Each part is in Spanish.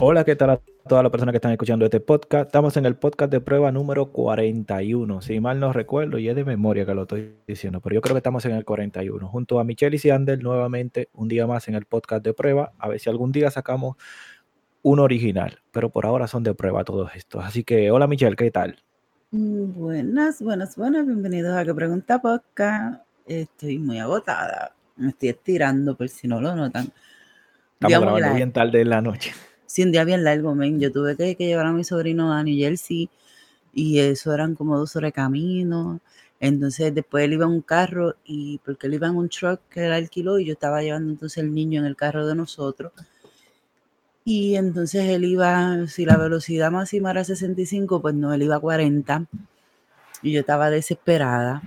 Hola, ¿qué tal a todas las personas que están escuchando este podcast? Estamos en el podcast de prueba número 41. Si mal no recuerdo, y es de memoria que lo estoy diciendo, pero yo creo que estamos en el 41. Junto a Michelle y Siander, nuevamente un día más en el podcast de prueba. A ver si algún día sacamos un original, pero por ahora son de prueba todos estos. Así que, hola Michelle, ¿qué tal? Buenas, buenas, buenas. Bienvenidos a Que Pregunta Podcast. Estoy muy agotada. Me estoy estirando por si no lo notan. Estamos grabando bien tarde en la noche sí, un día bien largo, men. Yo tuve que, llevar a mi sobrino a New Jersey y eso eran como dos horas camino. Entonces después él iba en un carro y porque él iba en un truck que él alquiló y yo estaba llevando entonces el niño en el carro de nosotros. Y entonces él iba, si la velocidad máxima era 65, pues no, él iba a 40. Y yo estaba desesperada.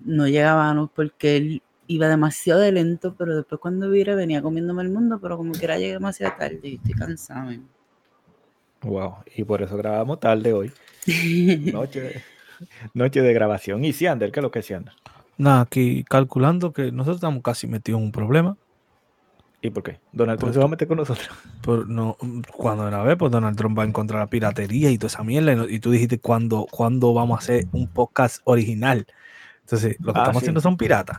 No llegábamos porque él iba demasiado de lento, pero después cuando vire venía comiéndome el mundo, pero como quiera llegué demasiado tarde y estoy cansado. Wow, y por eso grabamos tarde hoy. noche, noche de grabación. ¿Y Siander? ¿Qué es lo que es Siander? Nada, aquí calculando que nosotros estamos casi metidos en un problema. ¿Y por qué? Donald Trump se va a meter con nosotros. Por, no, cuando una vez, pues Donald Trump va a encontrar la piratería y toda esa mierda. Y, tú dijiste cuándo, cuándo vamos a hacer un podcast original. Entonces, lo que ah, estamos haciendo son piratas.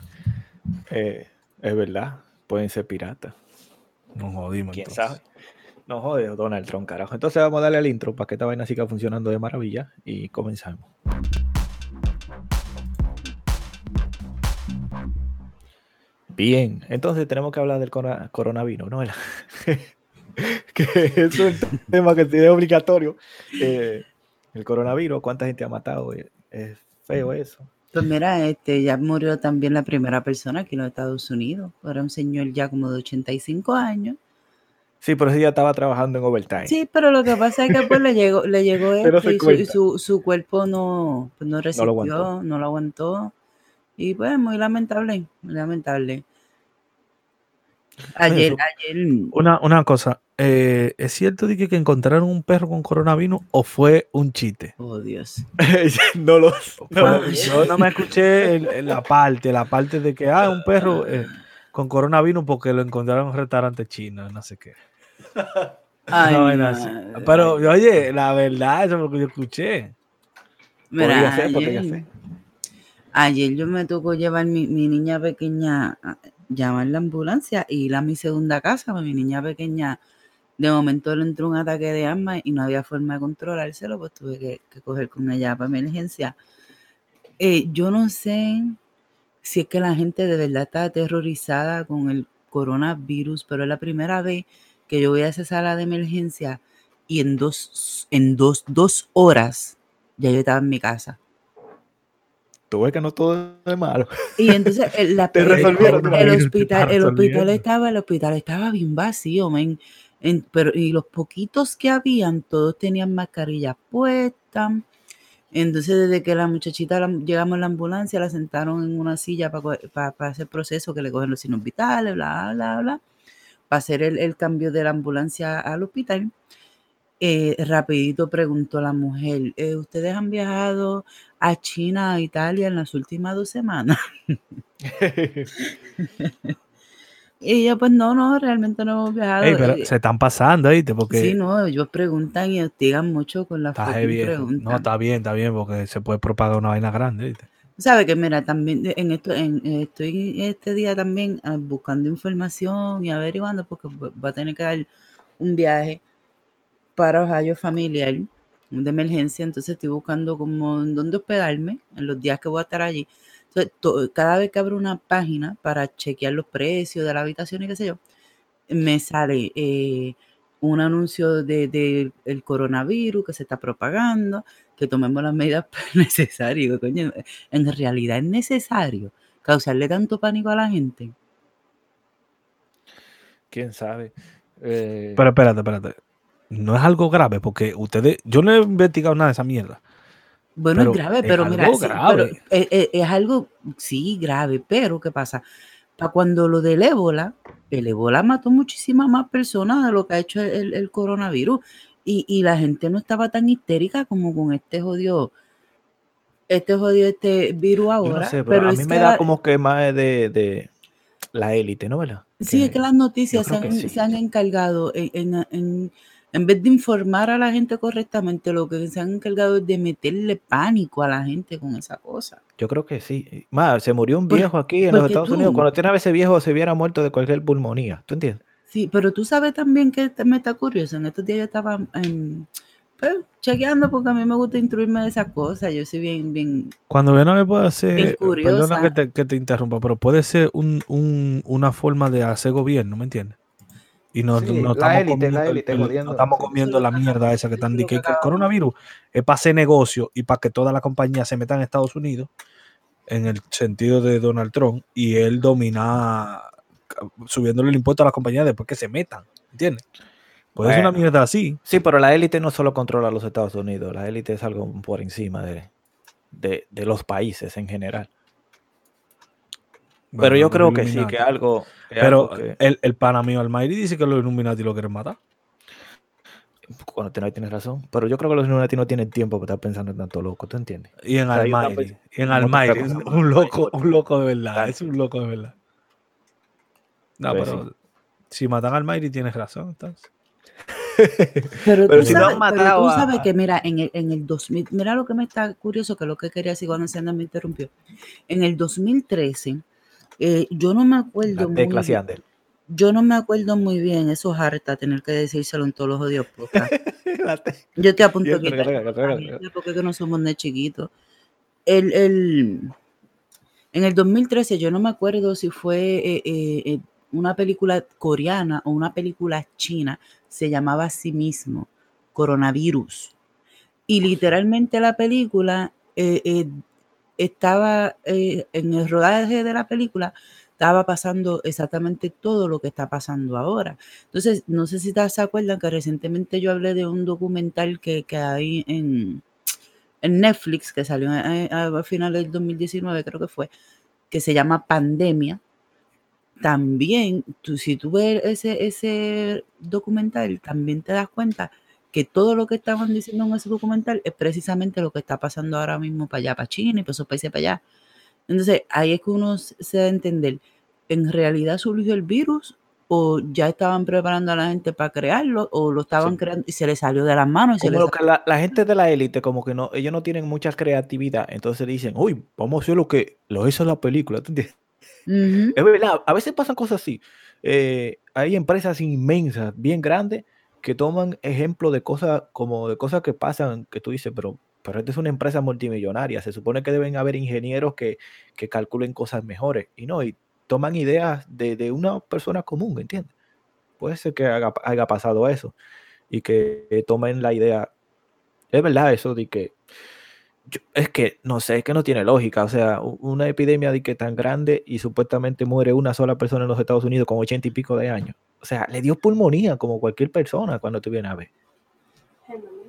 Eh, es verdad, pueden ser piratas. No jodimos. ¿Quién sabe? No jode Donald Trump, carajo. Entonces vamos a darle al intro para que esta vaina siga funcionando de maravilla y comenzamos. Bien, entonces tenemos que hablar del coronavirus, ¿no? que es un tema que es obligatorio. Eh, el coronavirus, ¿cuánta gente ha matado? Es feo eso. Pues mira, este, ya murió también la primera persona aquí en los Estados Unidos. Era un señor ya como de 85 años. Sí, pero ese ya estaba trabajando en overtime. Sí, pero lo que pasa es que pues le llegó, le llegó esto y, su, su, cuerpo no, pues no resistió, no lo, aguantó. Y pues muy lamentable, muy lamentable. Ayer, ayer. Una, una cosa, eh, ¿es cierto de que, encontraron un perro con coronavirus o fue un chiste? Oh, Dios. no lo Yo no me escuché la parte, la parte de que, ah, un perro eh, con coronavirus porque lo encontraron en un restaurante chino, no sé qué. Pero, oye, la verdad, eso es lo que yo escuché. Mira, ayer, ayer, yo me tocó llevar mi, mi niña pequeña, llamar la ambulancia y ir a mi segunda casa, mi niña pequeña de momento le entró un ataque de asma y no había forma de controlárselo, pues tuve que, coger con ella para emergencia. Eh, yo no sé si es que la gente de verdad está aterrorizada con el coronavirus, pero es la primera vez que yo voy a esa sala de emergencia y en dos, en dos, dos horas ya yo estaba en mi casa. Tú ves que no todo es malo. Y entonces el, la, el, hospital, el hospital estaba, el hospital estaba bien vacío, men pero, y los poquitos que habían, todos tenían mascarilla puesta. Entonces, desde que la muchachita llegamos a la ambulancia, la sentaron en una silla para, para, hacer proceso que le cogen los signos vitales, bla, bla, bla, para hacer el, cambio de la ambulancia al hospital. Eh, rapidito preguntó la mujer, eh, ¿ustedes han viajado a China, a Italia en las últimas dos semanas? Y ella, pues no, no, realmente no hemos viajado. pero se están pasando, ¿viste? Porque sí, no, ellos preguntan y hostigan mucho con las preguntas. No, está bien, está bien, porque se puede propagar una vaina grande, ¿viste? Sabe que mira, también en esto, en, estoy este día también ah, buscando información y averiguando porque va a tener que dar un viaje para Ohio familiar de emergencia, entonces estoy buscando como en dónde hospedarme en los días que voy a estar allí cada vez que abro una página para chequear los precios de la habitación y qué sé yo, me sale eh, un anuncio del de, el coronavirus que se está propagando, que tomemos las medidas necesarias. Coño, en realidad es necesario causarle tanto pánico a la gente. ¿Quién sabe? Eh, Pero espérate, espérate. No es algo grave porque ustedes, yo no he investigado nada de esa mierda. Bueno, es grave, pero mira, es, algo, sí, grave, pero ¿qué pasa? Para cuando lo del ébola, el ébola mató muchísimas más personas de lo que ha hecho el, coronavirus y, la gente no estaba tan histérica como con este jodido, este jodido, este virus ahora. pero, a mí me da como que más de, la élite, ¿no? ¿verdad? Sí, es que las noticias se han, encargado en en vez de informar a la gente correctamente, lo que se han encargado es de meterle pánico a la gente con esa cosa. Yo creo que sí. Más, se murió un viejo aquí en los Estados tú- Unidos. Cuando tiene a ese viejo se hubiera muerto de cualquier pulmonía. ¿Tú entiendes? Sí, pero tú sabes también que me está curioso. En estos días yo estaba em, pues, chequeando porque a mí me gusta instruirme de esas cosas. Yo soy bien, bien. Cuando ven a ver puede ser, curiosa. perdona que te, que te interrumpa, pero puede ser un, un- una forma de hacer gobierno, ¿me entiendes? Y no, Sí, no la estamos élite, la comiendo, élite el- estamos la mierda esa que están diciendo que, que el coronavirus es para hacer negocio y para que todas las compañías se metan en Estados Unidos en el sentido de Donald Trump y él domina subiéndole el impuesto a las compañías después que se metan, ¿entiendes? Puede ser una mierda así. Sí, pero la élite no solo controla los Estados Unidos. La élite es algo por encima de, de, de los países en general. Pero yo creo que sí, que algo. que Pero algo que- el, el pana mío Almighty dice que los Illuminati lo quieren matar. Bueno, tienes, tienes razón. Pero yo creo que los Illuminati no tienen tiempo para estar pensando en tanto loco, ¿tú entiendes? Y en O sea, Almighty. Y en no Almighty. es no, Un no, loco, no. un loco de verdad. Claro. Es un loco de verdad. No, Pues pero si matan al Almighty tienes razón. Entonces. Pero, Pero tú, si no sabes, han pero matado tú a- sabes que, mira, en el, en el 2000, mira lo que me está curioso, que es lo que quería decir cuando Sandra me interrumpió. En el 2013, eh, yo no me acuerdo muy bien- yo no me acuerdo muy bien, eso es harta tener que decírselo en todos los odios Yo te apunto Yo que porque que no somos de chiquitos. El, el- en el 2013, yo no me acuerdo si fue eh, eh, eh, una película coreana o una película china, se llamaba a sí mismo Coronavirus. Y literalmente la película eh, eh, estaba eh, en el rodaje de la película, estaba pasando exactamente todo lo que está pasando ahora. Entonces, no sé si te- se acuerdan que recientemente yo hablé de un documental que, que hay en, en Netflix, que salió a, a- a finales del 2019, creo que fue, que se llama Pandemia. También, tú, si tú ves ese, ese documental, también te das cuenta que todo lo que estaban diciendo en ese documental es precisamente lo que está pasando ahora mismo para allá, para China y para esos países para allá. Entonces, ahí es que uno se da a entender, ¿en realidad surgió el virus o ya estaban preparando a la gente para crearlo o lo estaban Sí. creando y se les salió de las manos? Y se Como les lo que la, la gente de la élite, como que no, ellos no tienen mucha creatividad, entonces dicen, uy, vamos a hacer lo que lo hizo la película. ¿tú entiendes? Es verdad, a veces pasan cosas así. Eh, hay empresas inmensas, bien grandes, que toman ejemplo de cosas como de cosas que pasan, que tú dices, pero, pero esta es una empresa multimillonaria, se supone que deben haber ingenieros que, que calculen cosas mejores, y no, y toman ideas de, de una persona común, ¿entiendes? Puede ser que haga, haya pasado eso, y que, tomen la idea, es verdad eso de que, yo- es que, no sé, es que no tiene lógica, o sea, una epidemia de que tan grande y supuestamente muere una sola persona en los Estados Unidos con ochenta y pico de años. O sea, le dio pulmonía como cualquier persona cuando te viene a ver.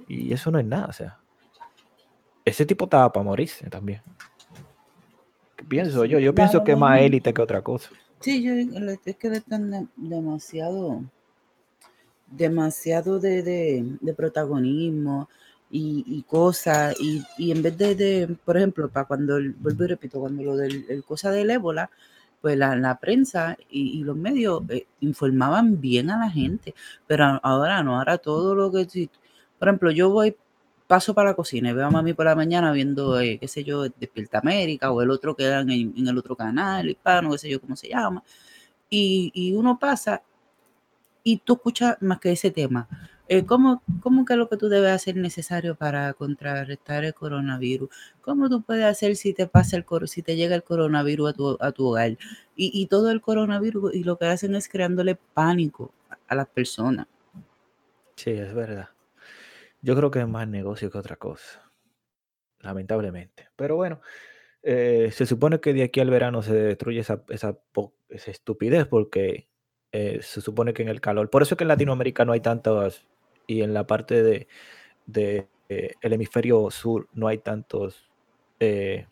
Y eso no es nada, o sea. Ese tipo estaba para morirse también. ¿Qué pienso yo? Yo pienso que es más élite que otra cosa. Sí, yo es que están de- demasiado, demasiado de, de- de protagonismo y, cosas, y, y en vez de, por ejemplo, para cuando, el- vuelvo y repito, cuando lo del el cosa del ébola, pues la, la prensa y, los medios eh, informaban bien a la gente, pero ahora no, ahora todo lo que, por ejemplo, yo voy, paso para la cocina y veo a mami por la mañana viendo, eh, qué sé yo, Despierta América o el otro que dan en, el otro canal, hispano, qué sé yo cómo se llama, y, y uno pasa y tú escuchas más que ese tema. Eh, ¿cómo, ¿Cómo que lo que tú debes hacer es necesario para contrarrestar el coronavirus? ¿Cómo tú puedes hacer si te pasa el si te llega el coronavirus a tu, a tu hogar? Y, y todo el coronavirus, y lo que hacen es creándole pánico a, las personas. Sí, es verdad. Yo creo que es más negocio que otra cosa. Lamentablemente. Pero bueno, eh, se supone que de aquí al verano se destruye esa, esa, esa estupidez porque eh, se supone que en el calor. Por eso es que en Latinoamérica no hay tantos, y en la parte de, de, eh, el hemisferio sur no hay tantos eh,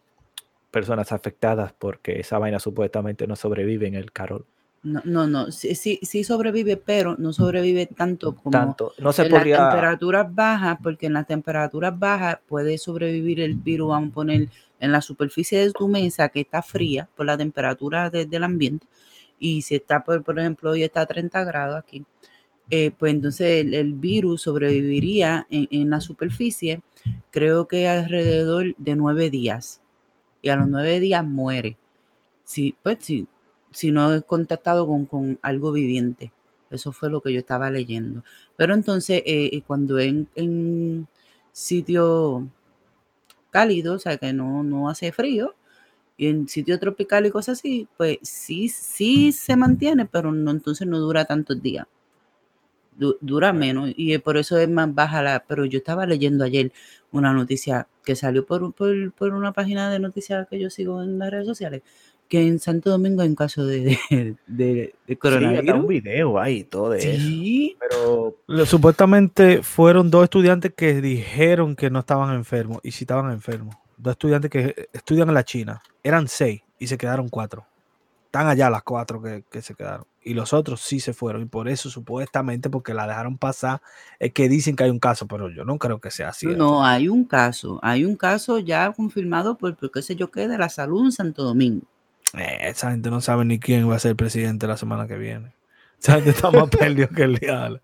personas afectadas porque esa vaina supuestamente no sobrevive en el calor. No, no, no, sí, sí, sí sobrevive, pero no sobrevive tanto como Tanto, no se en las podría... temperaturas bajas, porque en las temperaturas bajas puede sobrevivir el virus, vamos a poner en la superficie de tu mesa que está fría por la temperatura de- del ambiente. Y si está, por, por ejemplo, hoy está a 30 grados aquí, eh, pues entonces el, virus sobreviviría en, la superficie, creo que alrededor de nueve días. Y a los nueve días muere. Si, pues, si, si no es contactado con, algo viviente. Eso fue lo que yo estaba leyendo. Pero entonces, eh, eh, cuando en, en sitio cálido, o sea, que no, no hace frío, y en sitio tropical y cosas así, pues sí, sí se mantiene, pero no, entonces no dura tantos días dura menos y por eso es más baja la... Pero yo estaba leyendo ayer una noticia que salió por, por, una página de noticias que yo sigo en las redes sociales, que en Santo Domingo hay un caso de, de, coronavirus. Sí, un video ahí, todo de sí. Pero supuestamente fueron dos estudiantes que dijeron que no estaban enfermos y si estaban enfermos. Dos estudiantes que estudian en la China. Eran seis y se quedaron cuatro. Están allá las cuatro que, que se quedaron y los otros sí se fueron. Y por eso, supuestamente, porque la dejaron pasar, es que dicen que hay un caso, pero yo no creo que sea así. No, hay un caso. Hay un caso ya confirmado por, por qué sé yo qué, de la salud en Santo Domingo. Eh, esa gente no sabe ni quién va a ser presidente la semana que viene. Esa gente está más perdido que el diablo.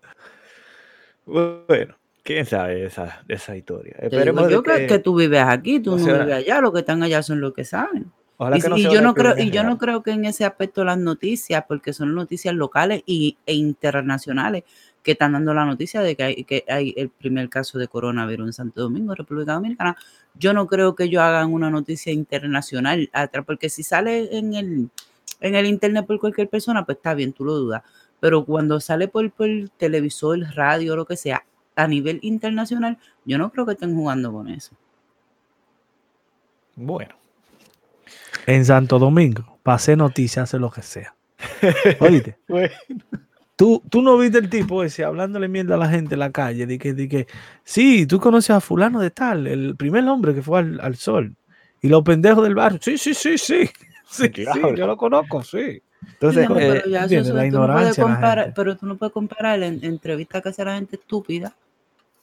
Bueno, quién sabe esa, esa historia. yo creo que tú vives aquí, tú no vives allá, los que están allá son los que saben y, yo no creo, y yo no creo que en ese aspecto las noticias, porque son noticias locales y, e internacionales que están dando la noticia de que hay, que hay el primer caso de coronavirus en Santo Domingo, República Dominicana. Yo no creo que ellos hagan una noticia internacional, porque si sale en el, en el internet por cualquier persona, pues está bien, tú lo dudas. Pero cuando sale por, por televisor, radio, lo que sea, a nivel internacional, yo no creo que estén jugando con eso. Bueno, en Santo Domingo, pase noticias, hace lo que sea. Oíste. Tú, tú no viste el tipo ese hablándole mierda a la gente en la calle, de que, de que sí, tú conoces a fulano de tal, el primer hombre que fue al, sol, y los pendejos del barrio, sí, sí, sí, sí, sí, yo lo conozco, sí. Entonces, pero, eh, la ignorancia. pero tú no puedes comparar en, entrevistas que hace la gente estúpida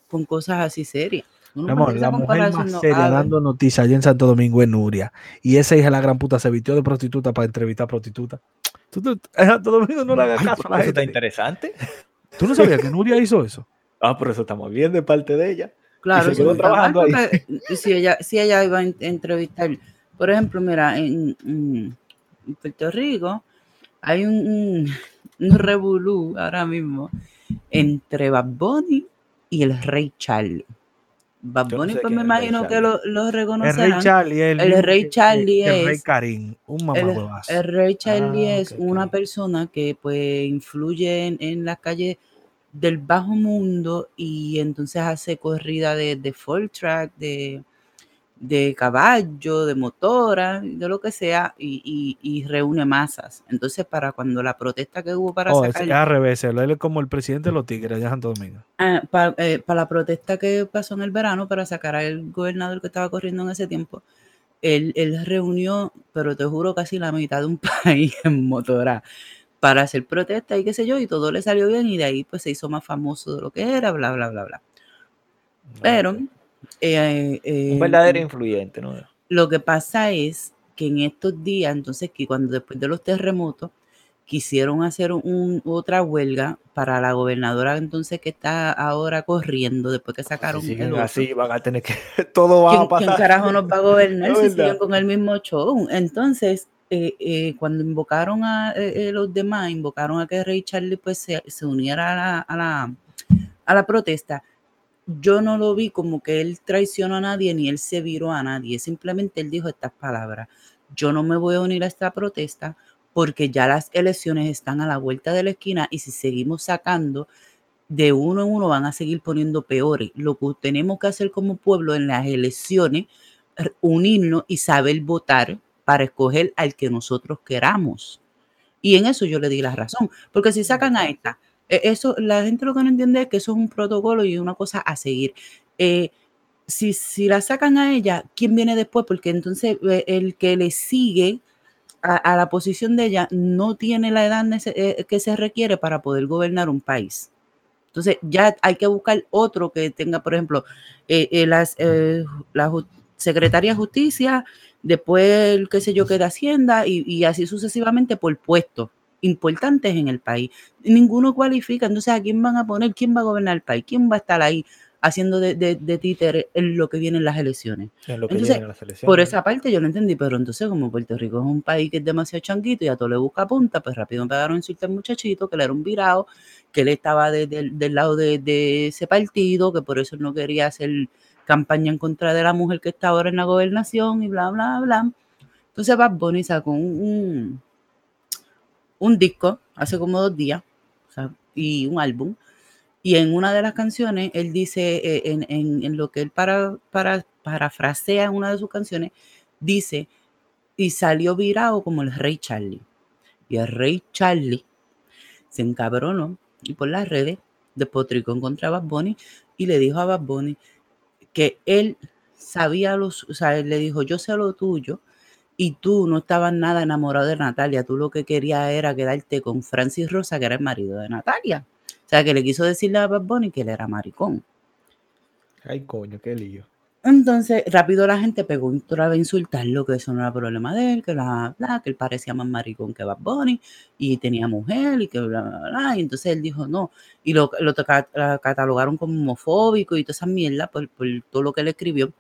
con cosas así serias amor, la mujer más seria dando noticias allá en Santo Domingo es Nuria. Y esa hija de la gran puta se vistió de prostituta para entrevistar a prostituta. ¿Tú, en Santo Domingo no le hagas caso a la gente. Eso está interesante. ¿Tú no sabías que Nuria hizo eso? Ah, por eso estamos bien de parte de ella. Claro, si, trabajando ahí. si, ella, si ella iba a entrevistar, por ejemplo, mira, en, Puerto Rico hay un, un, revolú ahora mismo entre Bad Bunny y el Rey Charlie. Bad Bunny, pues me imagino que lo, lo reconocerán. El Rey Charlie, el, el Rey Charlie es. El Rey Karim, un mamá El, Rey Charlie ah, es una persona que pues influye en, en las calles del bajo mundo y entonces hace corrida de, de full track, de, de caballo, de motora, de lo que sea, y, reúne masas. Entonces, para cuando la protesta que hubo para oh, sacar... Es al revés, él es como el presidente de los Tigres de Santo Domingo. Ah, para, eh, para, la protesta que pasó en el verano, para sacar al gobernador que estaba corriendo en ese tiempo, él, él reunió, pero te juro, casi la mitad de un país en motora para hacer protesta y qué sé yo, y todo le salió bien, y de ahí pues se hizo más famoso de lo que era, bla, bla, bla, bla. Pero... Eh, un verdadero eh, influyente, ¿no? Lo que pasa es que en estos días, entonces, que cuando después de los terremotos, quisieron hacer un, otra huelga para la gobernadora entonces que está ahora corriendo después que sacaron si así van a tener que todo va a pasar ¿quién carajo nos va a gobernar si siguen con el mismo show? entonces eh, cuando invocaron a los demás invocaron a que Rey Charlie pues se, se uniera a la, a la, a la protesta yo no lo vi como que él traicionó a nadie ni él se viró a nadie. Simplemente él dijo estas palabras. Yo no me voy a unir a esta protesta porque ya las elecciones están a la vuelta de la esquina y si seguimos sacando de uno en uno van a seguir poniendo peores. Lo que tenemos que hacer como pueblo en las elecciones, unirnos y saber votar para escoger al que nosotros queramos. Y en eso yo le di la razón, porque si sacan a esta, eso, la gente lo que no entiende es que eso es un protocolo y una cosa a seguir. Eh, si, si la sacan a ella, ¿quién viene después? Porque entonces eh, el que le sigue a, la posición de ella no tiene la edad eh, que se requiere para poder gobernar un país. Entonces ya hay que buscar otro que tenga, por ejemplo, las, la secretaria de justicia, después el qué sé yo que de Hacienda y, y así sucesivamente por puesto importantes en el país. Ninguno cualifica. Entonces, ¿a quién van a poner? ¿Quién va a gobernar el país? ¿Quién va a estar ahí haciendo de, de, títer en lo que vienen las elecciones? entonces, por esa parte yo no entendí, pero entonces como Puerto Rico es un país que es demasiado changuito y a todo le busca punta, pues rápido me pegaron insultar al muchachito, que le era un virado, que él estaba del lado de, ese partido, que por eso no quería hacer campaña en contra de la mujer que está ahora en la gobernación y bla, bla, bla. Entonces Bad Bunny sacó un, un, disco hace como dos días y un álbum. Y en una de las canciones, él dice, eh, en, en, lo que él para, para, parafrasea en una de sus canciones, dice, y salió virado como el rey Charlie. Y el rey Charlie se encabronó y por las redes despotricó contra Bad Bunny y le dijo a Bad Bunny que él sabía los, o sea, le dijo, yo sé lo tuyo y tú no estabas nada enamorado de Natalia, tú lo que querías era quedarte con Francis Rosa, que era el marido de Natalia. O sea, que le quiso decirle a Bad Bunny que él era maricón. Ay, coño, qué lío. Entonces, rápido la gente pegó otra vez a insultarlo, que eso no era problema de él, que, bla, que él parecía más maricón que Bad Bunny y tenía mujer y que bla, bla, bla. Y entonces él dijo no. Y lo, lo catalogaron como homofóbico y toda esa mierda por, por, todo lo que él escribio.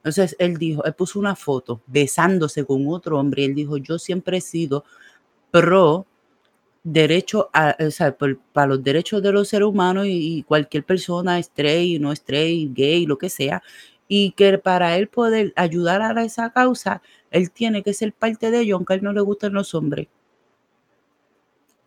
Entonces él dijo, él puso una foto besándose con otro hombre y él dijo, yo siempre he sido pro derecho a, o sea, para los derechos de los seres humanos y, cualquier persona, straight, no straight, gay, lo que sea, y que para él poder ayudar a esa causa, él tiene que ser parte de ello, aunque a él no le gusten los hombres.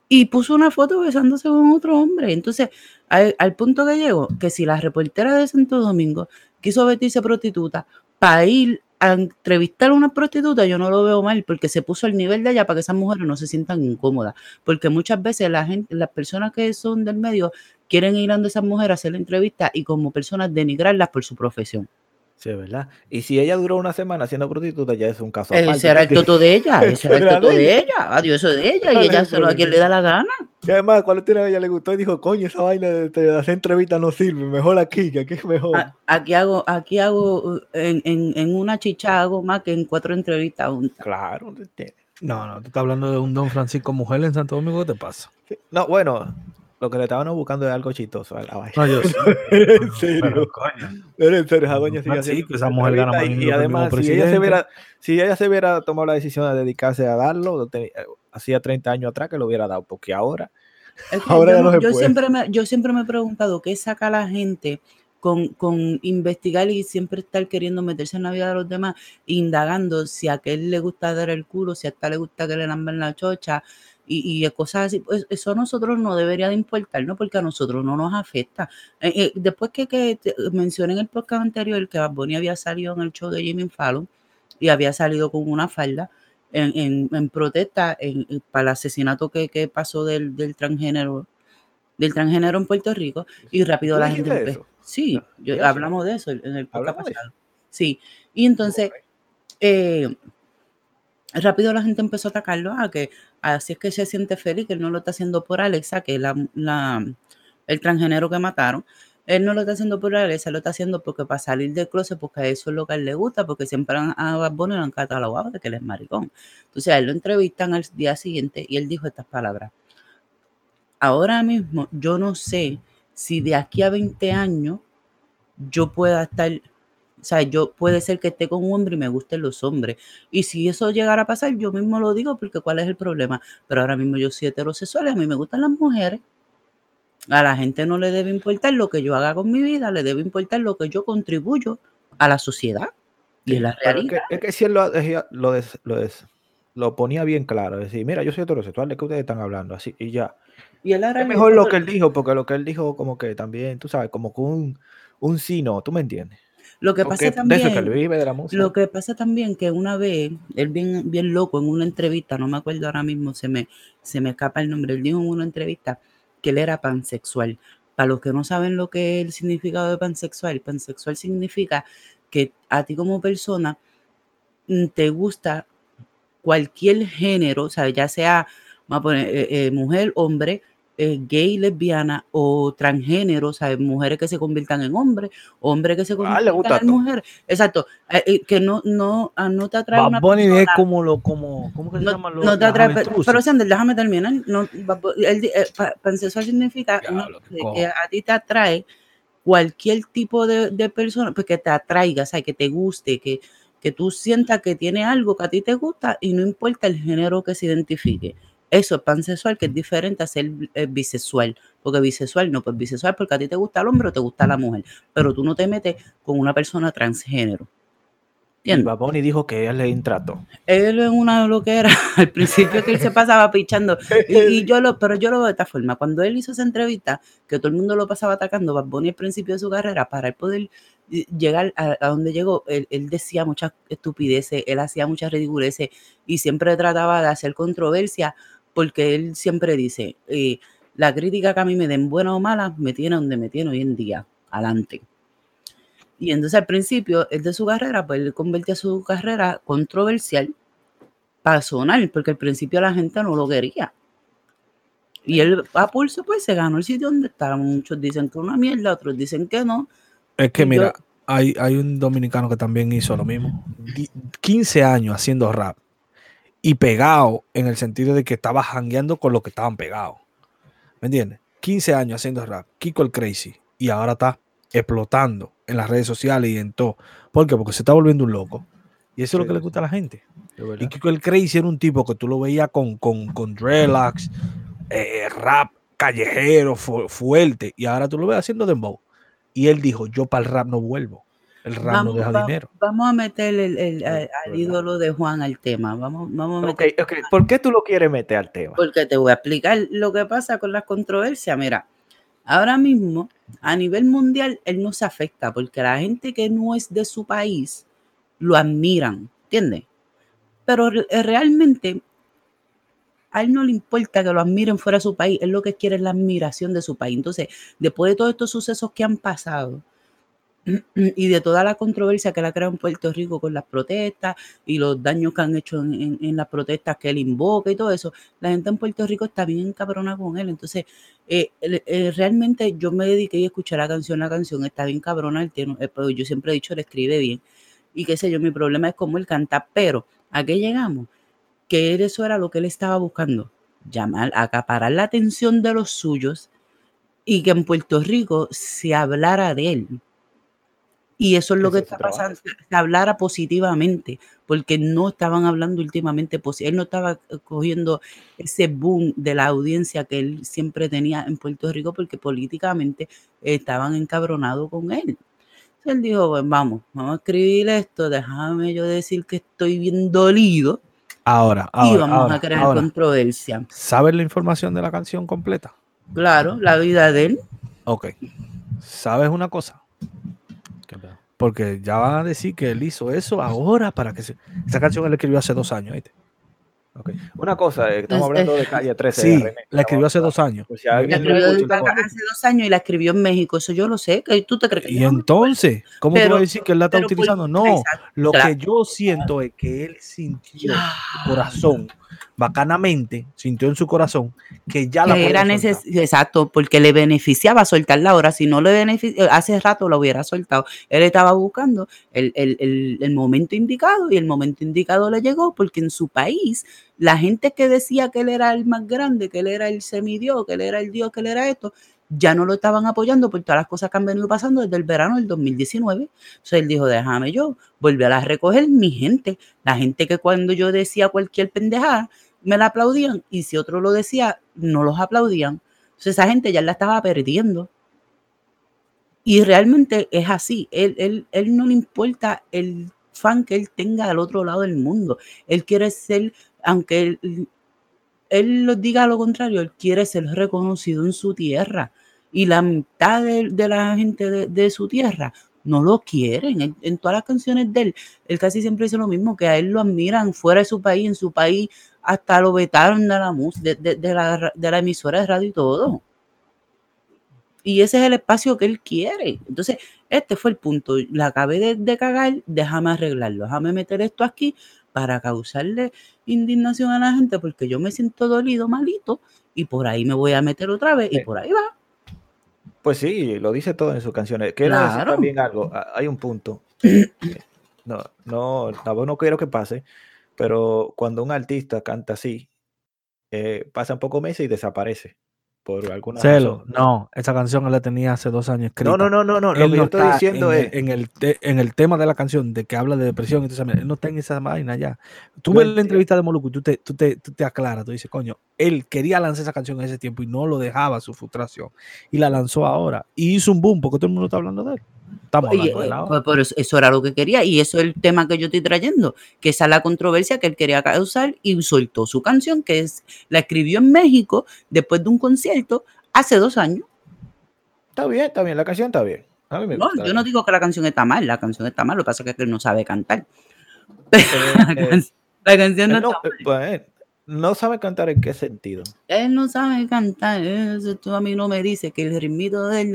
Y puso una foto besándose con otro hombre. Entonces, al, punto que llegó, que si la reportera de Santo Domingo quiso vestirse prostituta para ir a entrevistar a una prostituta, yo no lo veo mal, porque se puso al nivel de ella para que esas mujeres no se sientan incómodas. Porque muchas veces la gente, las personas que son del medio quieren ir a esas mujeres a hacer la entrevista y como personas denigrarlas por su profesión. Sí, ¿verdad? Y si ella duró una semana siendo prostituta, ya es un caso aparte. Ese era el toto de ella, ese era el toto de ella, adiós, eso de ella, y ella se lo a quien le da la gana. Y además, cuando a ella le gustó y dijo, coño, esa vaina de, hacer entrevistas no sirve, mejor aquí, que aquí es mejor. aquí hago, aquí hago, en, en, en, una chicha hago más que en cuatro entrevistas. Claro, no, no, tú estás hablando de un Don Francisco Mujer en Santo Domingo, ¿qué te pasa? No, bueno, lo que le estaban buscando es algo chistoso a la vaina. No, yo en serio. Pero, en serio, sí, esa mujer gana más Y, además, si ella, se hubiera, si ella se hubiera tomado la decisión de dedicarse a darlo, hacía 30 años atrás que lo hubiera dado, porque ahora. ahora yo, no se yo Siempre me, yo siempre me he preguntado qué saca la gente con, con, investigar y siempre estar queriendo meterse en la vida de los demás, indagando si a aquel le gusta dar el culo, si a esta le gusta que le lamben la chocha, y, y, cosas así, pues eso a nosotros no debería de importar, ¿no? Porque a nosotros no nos afecta. Eh, eh, después que, que mencioné en el podcast anterior que Bad Bunny había salido en el show de Jimmy Fallon y había salido con una falda en, en, protesta para el asesinato que, que pasó del, del, transgénero del transgénero en Puerto Rico y rápido la gente sí yo, hablamos de eso en el podcast pasado. sí y entonces eh, rápido la gente empezó a atacarlo, a que así es que se siente feliz, que él no lo está haciendo por Alexa, que la, el transgénero que mataron. Él no lo está haciendo por Alexa, lo está haciendo porque para salir del closet, porque eso es lo que a él le gusta, porque siempre a Bad Bunny lo han catalogado de que él es maricón. Entonces a él lo entrevistan al día siguiente y él dijo estas palabras. Ahora mismo yo no sé si de aquí a 20 años yo pueda estar o sea, yo puede ser que esté con un hombre y me gusten los hombres. Y si eso llegara a pasar, yo mismo lo digo porque cuál es el problema. Pero ahora mismo yo soy heterosexual a mí me gustan las mujeres. A la gente no le debe importar lo que yo haga con mi vida, le debe importar lo que yo contribuyo a la sociedad. Y la realidad. Es que, si él lo, lo, lo, ponía bien claro, decir, mira, yo soy heterosexual, ¿de qué ustedes están hablando? Así, y ya. Y él es mejor lo que él dijo, porque lo que él dijo, como que también, tú sabes, como que un, un sí, no, tú me entiendes. Lo que pasa también, lo que pasa también que una vez, él bien, bien loco en una entrevista, no me acuerdo ahora mismo, se me, se me escapa el nombre, él dijo en una entrevista que él era pansexual. Para los que no saben lo que es el significado de pansexual, pansexual significa que a ti como persona mm, te gusta cualquier género, o sea, ya sea vamos a poner, eh, eh, mujer, hombre, eh, gay, lesbiana o transgénero, o sea, mujeres que se conviertan en hombres, hombres que se Ah, conviertan en mujeres. Exacto, eh, eh, que no, no, ah, no te atrae Bad una Bunny es persona- como lo, como, ¿cómo que se no, llaman los no te atrae, pero, pero Sander, déjame terminar. No, eh, pansexual significa Diablo, que, cojo. que a ti te atrae cualquier tipo de, de persona, pues que te atraiga, o sea, que te guste, que, que tú sientas que tiene algo que a ti te gusta y no importa el género que se identifique. Eso es pansexual, que es diferente a ser eh, bisexual, porque bisexual no, pues bisexual porque a ti te gusta el hombre o te gusta la mujer, pero tú no te metes con una persona transgénero. ¿Entiendes? Bad Bunny dijo que él le intrató. Él es una loquera. Al principio que él se pasaba pichando. Y, y yo lo, pero yo lo veo de esta forma. Cuando él hizo esa entrevista, que todo el mundo lo pasaba atacando, Bad Bunny al principio de su carrera, para él poder eh, llegar a, a donde llegó, él, él decía muchas estupideces, él hacía muchas ridiculeces y siempre trataba de hacer controversia, porque él siempre dice, eh, la crítica que a mí me den buena o mala, me tiene donde me tiene hoy en día, adelante. Y entonces al principio, él de su carrera, pues él convertía su carrera controversial para sonar, porque al principio la gente no lo quería. Y él a pulso pues se ganó el sitio donde estaba. Muchos dicen que es una mierda, otros dicen que no. Es que Y mira, yo- hay, hay un dominicano que también hizo lo mismo. Di- 15 años haciendo rap y pegado en el sentido de que estaba jangueando con los que estaban pegados. ¿Me entiendes? 15 años haciendo rap. Kiko el Crazy. Y ahora está explotando en las redes sociales y en todo. ¿Por qué? Porque se está volviendo un loco. Y eso es lo que le gusta a la gente. Y Kiko el Crazy era un tipo que tú lo veías con, con, con dreadlocks, eh, rap callejero, fu- fuerte. Y ahora tú lo ves haciendo dembow. Y él dijo, yo para el rap no vuelvo. El rap Vamos, deja va- dinero. vamos a meter el, el- al, ídolo de Juan al tema. Vamos, vamos a. ¿Por qué tú lo quieres meter al tema? Porque te voy a explicar lo que pasa con las controversias. Mira, ahora mismo, a nivel mundial, él no se afecta porque la gente que no es de su país lo admiran, ¿entiendes? Pero eh, realmente a él no le importa que lo admiren fuera de su país, él lo que quiere es la admiración de su país. Entonces, después de todos estos sucesos que han pasado y de toda la controversia que la ha creado en Puerto Rico con las protestas y los daños que han hecho en, las protestas que él invoca y todo eso, la gente en Puerto Rico está bien cabrona con él. Entonces, eh, realmente yo me dediqué a escuchar la canción, la canción está bien cabrona, él tiene- eh, pero yo siempre he dicho, él escribe bien. Y qué sé yo, mi problema es cómo él canta, pero ¿a qué llegamos? Que eso era lo que él estaba buscando, llamar, acaparar la atención de los suyos y que en Puerto Rico se hablara de él. Y eso es lo Ese que está pasando, se hablara positivamente, porque no estaban hablando últimamente, posi- él no estaba eh, cogiendo ese boom de la audiencia que él siempre tenía en Puerto Rico, porque políticamente estaban encabronados con él. Entonces él dijo, pues vamos, vamos a escribir esto, déjame yo decir que estoy bien dolido Ahora, y ahora, vamos ahora, a crear ahora. controversia. ¿Sabes la información de la canción completa? Claro, la vida de él. Ok. ¿Sabes una cosa? Porque ya van a decir que él hizo eso ahora para que se... Esa canción él la escribió hace dos años, ¿viste? Ok. Una cosa, eh, estamos Es- hablando de calle 13. de Sí, la escribió hace dos años. Por si alguien La escribió hace dos años y la escribió en México, eso yo lo sé, que tú te crees que Y entonces, ¿cómo tú Pero- vas a decir que él la está por- utilizando? No, Exacto, lo claro. que yo siento es que él sintió su corazón, bacanamente, sintió en su corazón que ya la era neces- exacto, porque le beneficiaba soltarla ahora, si no le beneficia, hace rato la hubiera soltado. Él estaba buscando el, el- el- el momento indicado y el momento indicado le llegó porque en su país la gente que decía que él era el más grande, que él era el semidios, que él era el dios, que él era esto, ya no lo estaban apoyando por todas las cosas que han venido pasando desde el verano del 2019. Entonces él dijo, déjame yo, volver a recoger mi gente, la gente que cuando yo decía cualquier pendejada, me la aplaudían y si otro lo decía, no los aplaudían. Entonces esa gente ya la estaba perdiendo. Y realmente es así. Él, él, él no le importa el fan que él tenga al otro lado del mundo. Él quiere ser, aunque él, él lo diga lo contrario, él quiere ser reconocido en su tierra. Y la mitad de, de la gente de, de su tierra no lo quieren. En, en todas las canciones de él, él casi siempre dice lo mismo, que a él lo admiran fuera de su país, en su país hasta lo vetaron de la, mus- de, la, de la emisora de radio y todo. Y ese es el espacio que él quiere. Entonces, este fue el punto. La acabé de, de cagar, déjame arreglarlo, déjame meter esto aquí para causarle indignación a la gente porque yo me siento dolido, malito, y por ahí me voy a meter otra vez y por ahí va. Pues sí, lo dice todo en sus canciones. Quiero decir Claro. también algo. Hay un punto. eh, No, no, no, no quiero que pase, pero cuando un artista canta así, eh, pasan pocos meses y desaparece por alguna Celo, razón. no, esa canción la tenía hace dos años escrita. No, no, no, no, no. Lo Él que no yo estoy diciendo en, es. en, el te- en el tema de la canción de que habla de depresión eso, él no está en esa vaina ya. Tú ves la entrevista de Molucco y tú te, tú, te, tú te aclaras, tú dices, coño, él quería lanzar esa canción en ese tiempo y no lo dejaba su frustración. Y la lanzó ahora. Y hizo un boom porque todo el mundo está hablando de él. Estamos de él eh, pues por eso, eso era lo que quería y eso es el tema que yo estoy trayendo, que esa es la controversia que él quería causar y soltó su canción, que es la escribió en México después de un concierto hace dos años. Está bien, está bien. La canción está bien. A mí me No, yo no digo que la canción está mal, la canción está mal, lo que pasa es que él no sabe cantar. Eh, La, eh, can- la canción no no, está eh, pues, no sabe cantar en qué sentido. Él no sabe cantar, tú a mí no me dices que el ritmito del...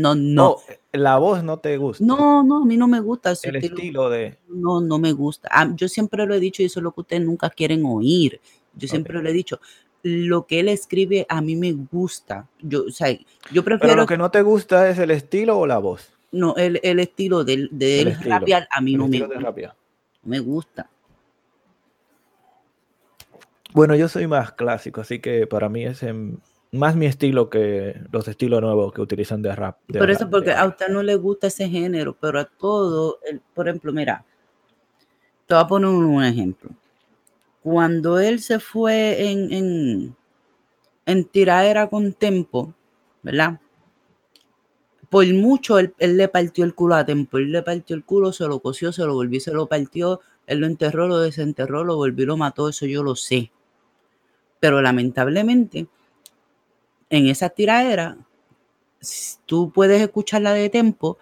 No, no, Oh, la voz no te gusta. no, no, a mí no me gusta el estilo. estilo de. No, no me gusta. Ah, yo siempre lo he dicho y eso es lo que ustedes nunca quieren oír. Yo siempre lo he dicho. Lo que él escribe a mí me gusta. Yo, o sea, yo Pero prefiero lo que no te gusta es el estilo o la voz. no el, el estilo del, de El estilo, rapear a mí El no me, gusta, no me gusta. Bueno, yo soy más clásico, así que para mí es más mi estilo que los estilos nuevos que utilizan de rap. de Por eso, rap, porque de- a usted no le gusta ese género, pero a todo, el- por ejemplo, mira, te voy a poner un ejemplo. Cuando él se fue en, en, en tiraera con Tempo, ¿verdad? Por mucho él, él le partió el culo a Tempo, él le partió el culo, se lo cosió, se lo volvió, se lo partió, él lo enterró, lo desenterró, lo volvió, lo mató, eso yo lo sé. Pero lamentablemente, en esa tiraera, s- tú puedes escucharla de tempo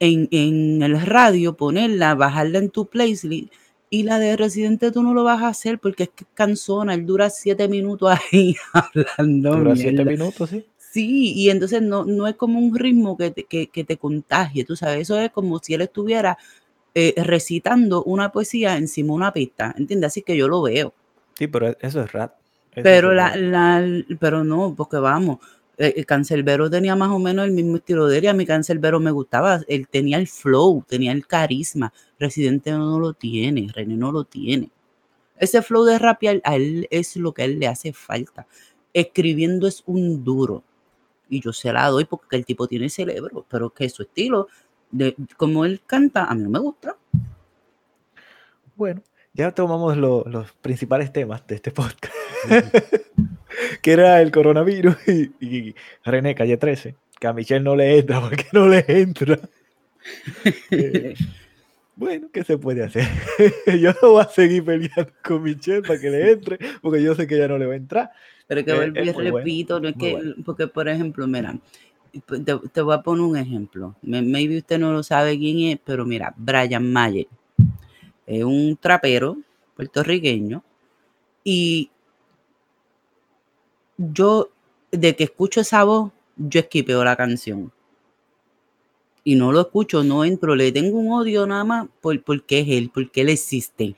en, en el radio, ponerla, bajarla en tu playlist. Y la de Residente tú no lo vas a hacer porque es que es cansona, él dura siete minutos ahí hablando. Dura siete minutos, sí. Sí, y entonces no, no es como un ritmo que te, que, que te contagie, tú sabes, eso es como si él estuviera eh, recitando una poesía encima de una pista, ¿entiendes? Así que yo lo veo. Sí, pero e- eso es rap. Eso Pero es la, la, pero no, porque vamos, eh, el Cancelbero tenía más o menos el mismo estilo de él y a mi Cancelbero me gustaba, él tenía el flow, tenía el carisma, Residente no lo tiene, René no lo tiene. Ese flow de rapear a él es lo que a él le hace falta. Escribiendo es un duro y yo se la doy porque el tipo tiene cerebro, pero que su estilo, de como él canta, a mí no me gusta. Bueno, ya tomamos lo- los principales temas de este podcast, que era el coronavirus y, y René Calle 13, que a Michelle no le entra porque no le entra. Eh, bueno, ¿qué se puede hacer? yo no voy a seguir peleando con Michelle para que le entre, porque yo sé que ella no le va a entrar. Pero que Eh, vuelvo y es muy bueno, repito, no es que, bueno. porque por ejemplo, mira, te, te voy a poner un ejemplo. Maybe usted no lo sabe quién es, pero mira, Brian Mayer es un trapero puertorriqueño y yo, de que escucho esa voz, yo esquipeo la canción. Y no lo escucho, no entro, le tengo un odio nada más por, porque es él, porque él existe.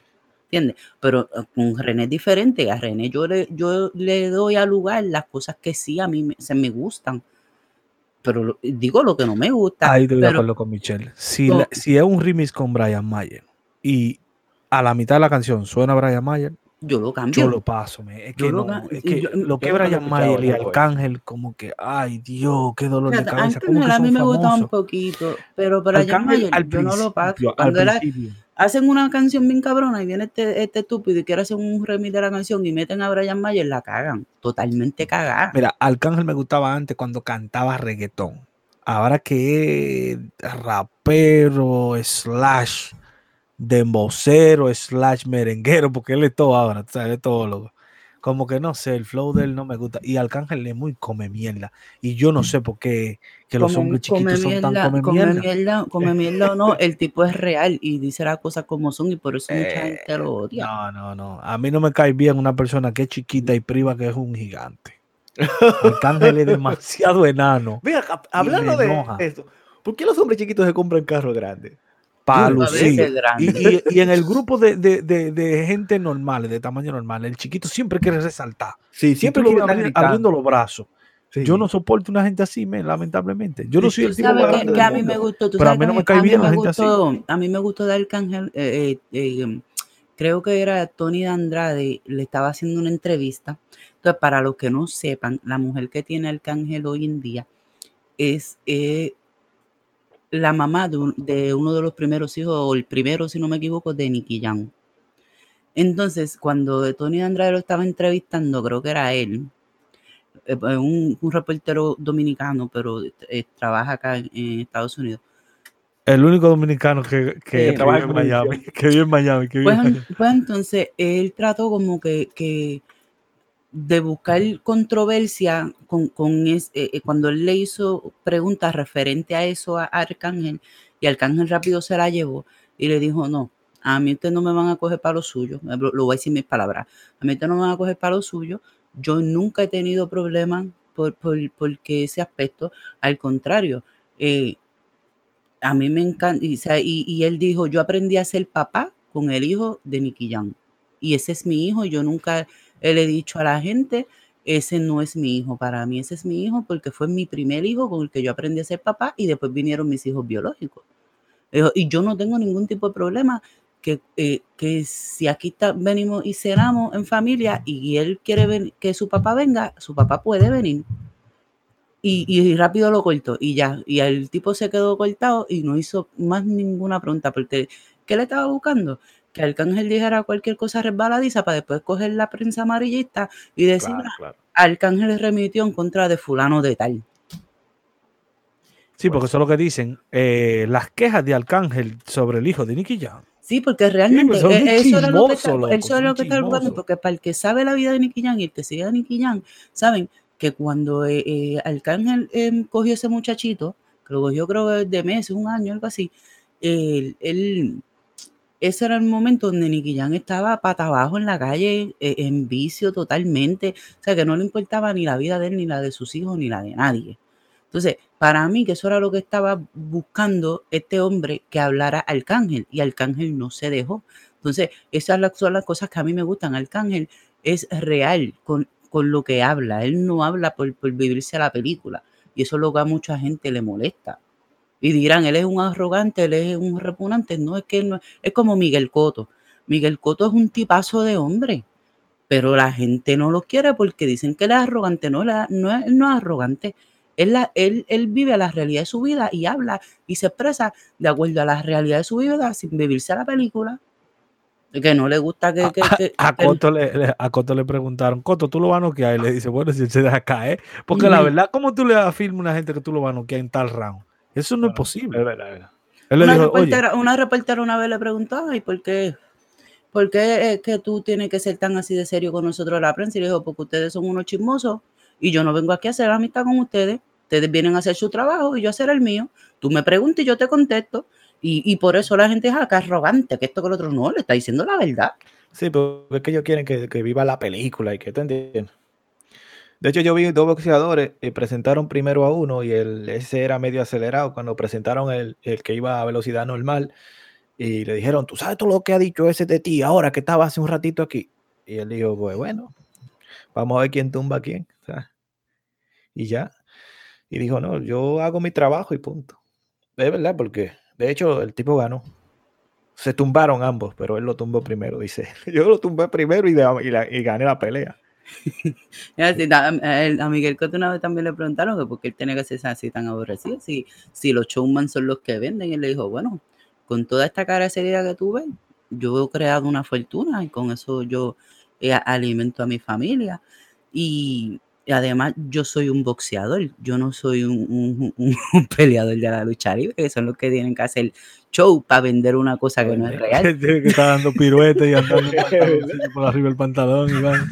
¿Entiendes? Pero eh, con René es diferente. A René yo le, yo le doy al lugar las cosas que sí a mí me, se me gustan. Pero digo lo que no me gusta. Ahí estoy de acuerdo con Michelle. Si, No. la- si es un remix con Brian Mayer y a la mitad de la canción suena Brian Mayer, yo lo cambio. yo lo paso. me- Es que, lo no, es que yo- lo que yo Brian Mayer y. Arcángel, como que, ay Dios, qué dolor de cabeza. Como que a mí me gustaba un poquito, pero Brian Mayer yo no lo paso. Cuando era- hacen una canción bien cabrona y viene este, este estúpido y quiere hacer un remix de la canción y meten a Brian Mayer, la cagan. Totalmente cagada. Mira, Arcángel me gustaba antes cuando cantaba reggaetón. Ahora que es rapero, slash, dembocero, slash merenguero, porque él es todo ahora, sabes, es todo loco. Como que no sé, el flow de él no me gusta. Y Arcángel es muy come mierda. Y yo no sé por qué que los Come- hombres chiquitos son tan mierda, come come mierda. mierda, come mierda o no, el tipo es real y dice las cosas como son y por eso mucha Eh, gente lo odia. No, no, no. A mí no me cae bien una persona que es chiquita y priva que es un gigante. Arcángel es demasiado enano. Mira, hablando de esto, ¿por qué los hombres chiquitos se compran carros grandes? Para lucir. Y, y- y en el grupo de, de- de- de gente normal, de tamaño normal, el chiquito siempre quiere resaltar. Sí, Siempre quiere abrir- abriendo los brazos. Sí. Yo no soporto una gente así, men, lamentablemente. Yo no soy el tipo que, grande que del a mí me gustó, tú pero a mí no me cae bien me la gente así. gustó, A mí me gustó de Arcángel, eh, eh, eh, creo que era Tony de Andrade, le estaba haciendo una entrevista. Entonces, para los que no sepan, la mujer que tiene Arcángel hoy en día es eh, la mamá de, un- de uno de los primeros hijos, o el primero, si no me equivoco, de Nicky Jam. Entonces, cuando Tony de Andrade lo estaba entrevistando, creo que era él, eh, pues, un, un reportero dominicano, pero eh, trabaja acá en, en Estados Unidos. El único dominicano que, que, Sí, trabaja en Miami, que vive en Miami, que vive Pues, en- Miami. pues entonces él trató como que, que de buscar controversia con, con es- eh, eh, cuando él le hizo preguntas referente a eso a Arcángel y Arcángel rápido se la llevó y le dijo, no, a mí ustedes no me van a coger para lo suyo, lo, lo voy a decir mis palabras, a mí ustedes no me van a coger para lo suyo, yo nunca he tenido problemas por, por, porque ese aspecto, al contrario, eh, a mí me encanta, y, y- y él dijo, yo aprendí a ser papá con el hijo de Nicky Jam. Y ese es mi hijo, yo nunca le he dicho a la gente, ese no es mi hijo, para mí ese es mi hijo porque fue mi primer hijo con el que yo aprendí a ser papá y después vinieron mis hijos biológicos. Y yo no tengo ningún tipo de problema que, eh, que si aquí está- venimos y cenamos en familia y él quiere que su papá venga, su papá puede venir. Y, y rápido lo cortó y ya. Y el tipo se quedó cortado y no hizo más ninguna pregunta porque ¿qué le estaba buscando? Que Arcángel dijera cualquier cosa resbaladiza para después coger la prensa amarillista y decir, Claro, "Ah, claro. Arcángel remitió en contra de fulano de tal. Sí, porque eso es lo que dicen. eh, las quejas de Arcángel sobre el hijo de Nicky Jam. Sí, porque realmente pues son eh, un eso era lo que está, loco, eso era lo que está chismosos. porque para el que sabe la vida de Nicky Jam y el que sigue a Nicky Jam, saben que cuando eh, eh, Arcángel em, cogió ese muchachito, que lo cogió creo que de meses, un año, algo así, él, él- ese era el momento donde Nicky Jam estaba pata abajo en la calle, eh, en vicio totalmente, o sea que no le importaba ni la vida de él, ni la de sus hijos, ni la de nadie. Entonces, para mí, que eso era lo que estaba buscando este hombre que hablara Arcángel, y Arcángel no se dejó. Entonces, esas son las cosas que a mí me gustan. Arcángel es real con, con lo que habla. Él no habla por, por vivirse la película. Y eso es lo que a mucha gente le molesta. Y dirán, él es un arrogante, él es un repugnante. No, es que él no es como Miguel Coto. Miguel Coto es un tipazo de hombre, pero la gente no lo quiere porque dicen que él es arrogante. No, él no es, no es arrogante. Él, la- él, él vive la realidad de su vida y habla y se expresa de acuerdo a la realidad de su vida sin vivirse la película. Que no le gusta que... que- que- A que- Coto, le, le- a Coto le preguntaron, Coto, ¿tú lo vas a noquear? Y le dice, bueno, si él se deja caer. Porque la verdad, ¿cómo tú le afirmas a una gente que tú lo vas a noquear en tal round? Eso no es Es posible. verdad, es verdad. Él le una, dijo, oye, reportera, una reportera una vez le preguntó, ay, ¿por qué? ¿Por qué es que tú tienes que ser tan así de serio con nosotros la prensa? Y le dijo, porque ustedes son unos chismosos y yo no vengo aquí a hacer amistad con ustedes. Ustedes vienen a hacer su trabajo y yo a hacer el mío. Tú me preguntas y yo te contesto. Y, y por eso la gente es acá arrogante, que esto que el otro no, le está diciendo la verdad. Sí, porque es que ellos quieren que, que viva la película y que te entiendes. De hecho, yo vi dos boxeadores y presentaron primero a uno y el, ese era medio acelerado cuando presentaron el, el que iba a velocidad normal y le dijeron, tú sabes todo lo que ha dicho ese de ti ahora que estaba hace un ratito aquí. Y él dijo, pues bueno, vamos a ver quién tumba a quién. y ya. Y dijo, no, yo hago mi trabajo y punto. Es verdad, porque de hecho el tipo ganó. Se tumbaron ambos, pero él lo tumbó primero, dice. Yo lo tumbé primero y, y gané la pelea. A, Miguel Cotto una vez también le preguntaron que por qué él tenía que ser así tan aborrecido, si, si los showman son los que venden. Y él le dijo, bueno, con toda esta cara seriedad que tú ves, yo he creado una fortuna y con eso yo eh, alimento a mi familia. Y, además yo soy un boxeador, yo no soy un, un- un- un peleador de la lucha libre, que son los que tienen que hacer show para vender una cosa que no es real. que estar dando piruetes y andando por arriba del pantalón. y van.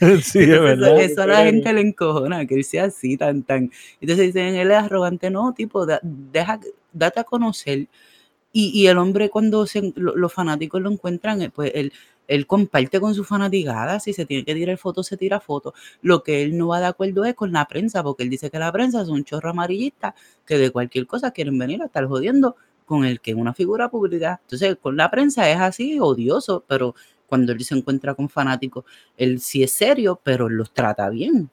sí, es Eso, verdad. eso a la gente le encojona, que él sea así, tan, tan. Entonces dicen, él es arrogante, no, tipo, da- deja, date a conocer Y, y el hombre cuando se, lo- los fanáticos lo encuentran, eh, pues él, él comparte con su fanaticada, si se tiene que tirar fotos, se tira fotos. Lo que él no va de acuerdo es con la prensa, porque él dice que la prensa es un chorro amarillista, que de cualquier cosa quieren venir a estar jodiendo con el que es una figura pública. Entonces, con la prensa es así, odioso, pero cuando él se encuentra con fanáticos, él sí es serio, pero los trata bien.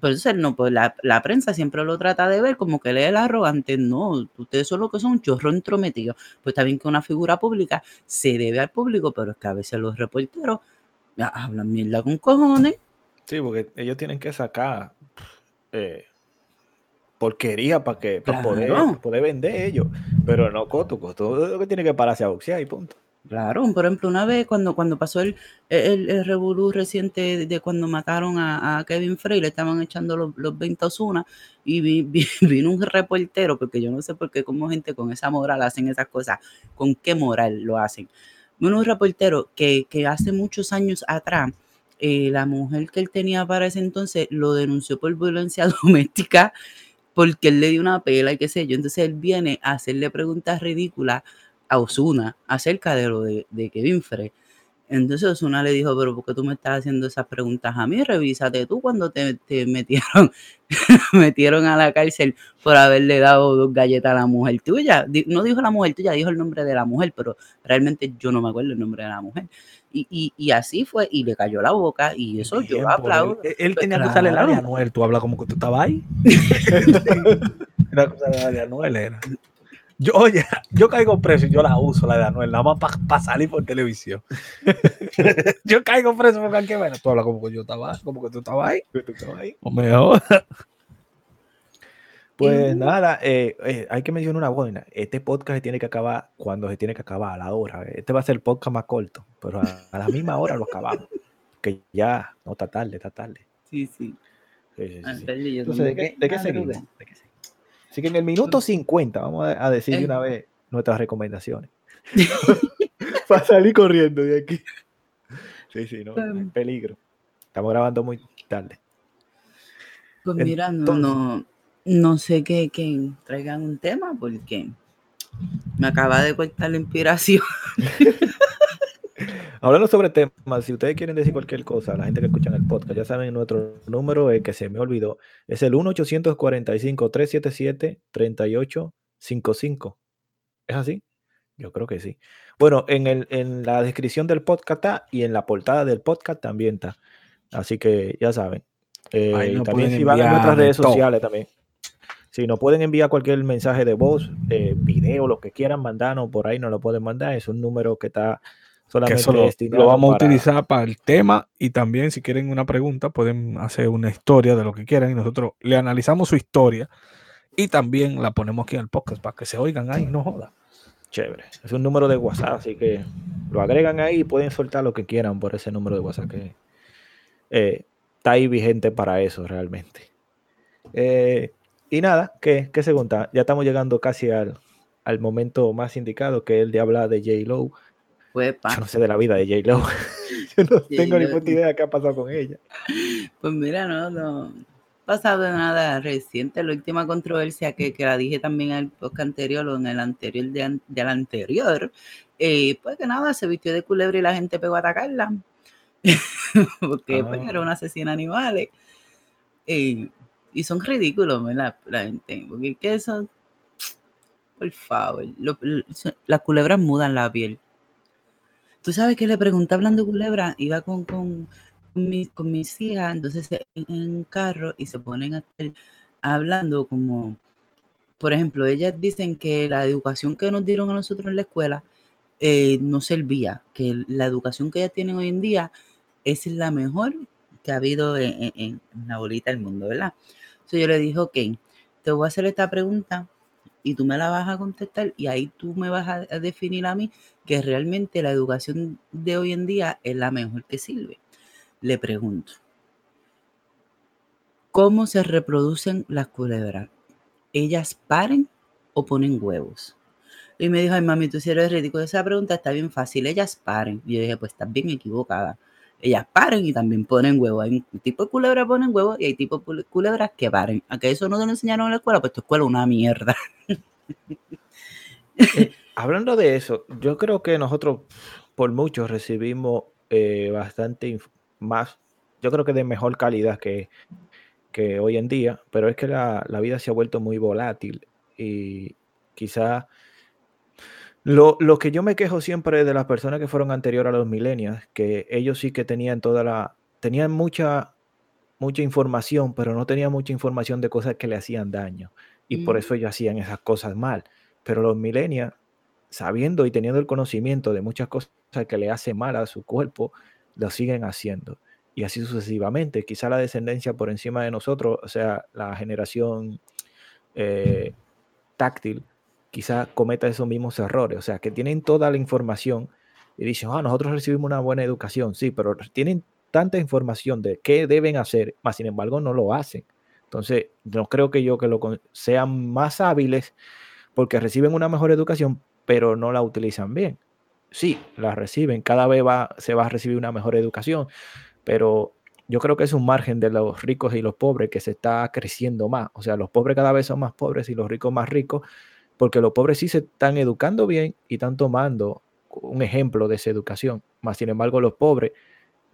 Por eso él no, pues la, la prensa siempre lo trata de ver como que él es el arrogante. No, ustedes son lo que son un chorro entrometido. Pues está bien que una figura pública se debe al público, pero es que a veces los reporteros hablan mierda con cojones. Sí, porque ellos tienen que sacar eh, porquería para que para Claro. poder vender ellos. Pero no Coto, Coto lo que tiene que pararse a boxear y punto. Claro, por ejemplo, una vez cuando, cuando pasó el, el, revolú reciente de, cuando mataron a, Kevin Frey, le estaban echando los, los 20 a Ozuna, y vi- vi- vino un reportero, porque yo no sé por qué como gente con esa moral hacen esas cosas, con qué moral lo hacen. Vino un reportero que, que hace muchos años atrás, eh, la mujer que él tenía para ese entonces lo denunció por violencia doméstica porque él le dio una pela y qué sé yo. Entonces él viene a hacerle preguntas ridículas a Osuna acerca de lo de, de Kevin Frey. Entonces Osuna le dijo, pero ¿por qué tú me estás haciendo esas preguntas a mí? Revísate tú cuando te, te metieron, metieron a la cárcel por haberle dado dos galletas a la mujer tuya. No dijo la mujer tuya, dijo el nombre de la mujer, pero realmente yo no me acuerdo el nombre de la mujer. Y, y, y así fue, y le cayó la boca, y eso yo Bien lo por aplaudo. Él, él Pues tenía que usar el área Anuel. Tú hablas como que tú estabas ahí. Era el área Anuel era. Yo, oye, yo caigo preso y yo la uso, la de Anuel, nada más para salir por televisión. yo caigo preso que ver. Tú hablas como que yo estaba, como que tú estabas ahí. O mejor. Pues nada, eh, eh, hay que mencionar una buena. Este podcast se tiene que acabar cuando se tiene que acabar, a la hora. Este va a ser el podcast más corto, pero a, a la misma hora lo acabamos. Que ya, no está tarde, está tarde. Sí, sí. Entonces, ¿de qué, de qué seguimos? ¿De qué seguimos? Así que en el minuto 50 vamos a, a decir de una vez nuestras recomendaciones. Para salir corriendo de aquí. Sí, sí, no, Em. peligro. Estamos grabando muy tarde. Pues mira, no, no, no sé que, que traigan un tema porque me acaba de cortar la inspiración. Hablando sobre temas, si ustedes quieren decir cualquier cosa, la gente que escucha en el podcast, ya saben nuestro número, el que se me olvidó, es el 1-845-377-3855. ¿Es así? Yo creo que sí. Bueno, en, el, en la descripción del podcast está y en la portada del podcast también está. Así que ya saben. Eh, también si van a nuestras de redes todo. sociales también. Si nos pueden enviar cualquier mensaje de voz, eh, video, lo que quieran mandarnos por ahí, nos lo pueden mandar. Es un número que está Que solamente eso lo, vamos a utilizar para el tema y también si quieren una pregunta pueden hacer una historia de lo que quieran y nosotros le analizamos su historia y también la ponemos aquí en el podcast para que se oigan ahí, no joda. Chévere. Es un número de WhatsApp, así que lo agregan ahí y pueden soltar lo que quieran por ese número de WhatsApp que eh, está ahí vigente para eso realmente. Eh, y nada, ¿qué, qué se cuenta? Ya estamos llegando casi al, al momento más indicado, que es el de hablar de J. Lo. Yo no sé de la vida de J. Lo. Yo no tengo ni J.Lo. puta idea de qué ha pasado con ella. pues mira, no, no ha pasado nada reciente. La última controversia que, que la dije también en el podcast anterior o en el anterior de del anterior, eh, pues que nada, se vistió de culebra y la gente pegó a atacarla. Porque pues, Ah. era una asesina de animales. Eh, y son ridículos, ¿verdad? La gente. Porque que eso. Por favor. lo- lo- las culebras mudan la piel. Tú sabes que le pregunté hablando culebra, iba con, con, con con mis hijas, entonces en, un carro y se ponen a estar hablando como, por ejemplo, ellas dicen que la educación que nos dieron a nosotros en la escuela eh, no servía, que la educación que ellas tienen hoy en día es la mejor que ha habido en, en- en la bolita del mundo, ¿verdad? Entonces yo le dije, ok, te voy a hacer esta pregunta y tú me la vas a contestar y ahí tú me vas a, definir a mí que realmente la educación de hoy en día es la mejor que sirve. Le pregunto, ¿cómo se reproducen las culebras? ¿Ellas paren o ponen huevos? Y me dijo, ay mami, tú si eres ridículo, esa pregunta está bien fácil, ellas paren. Y yo dije, pues estás bien equivocada. Ellas paren y también ponen huevos. Hay un tipo de culebra que ponen huevos y hay tipo de cule- culebras que paren. ¿A que eso no te lo enseñaron en la escuela? Pues tu escuela es una mierda. Eh, hablando de eso, yo creo que nosotros por mucho recibimos eh, bastante más, yo creo que de mejor calidad que, que hoy en día, pero es que la, la vida se ha vuelto muy volátil y quizá lo, lo, que yo me quejo siempre de las personas que fueron anterior a los millennials, que ellos sí que tenían toda la, tenían mucha, mucha información, pero no tenían mucha información de cosas que le hacían daño. Y por eso ellos hacían esas cosas mal. Pero los millennials, sabiendo y teniendo el conocimiento de muchas cosas que le hacen mal a su cuerpo, lo siguen haciendo. Y así sucesivamente. Quizá la descendencia por encima de nosotros, o sea, la generación eh, táctil, quizá cometa esos mismos errores. O sea, que tienen toda la información y dicen, ah, nosotros recibimos una buena educación, sí, pero tienen tanta información de qué deben hacer, más sin embargo no lo hacen. Entonces, no creo que yo que lo sean más hábiles porque reciben una mejor educación, pero no la utilizan bien. Sí, la reciben, cada vez va, se va a recibir una mejor educación, pero yo creo que es un margen de los ricos y los pobres que se está creciendo más. O sea, los pobres cada vez son más pobres y los ricos más ricos, porque los pobres sí se están educando bien y están tomando un ejemplo de esa educación. Más sin embargo, los pobres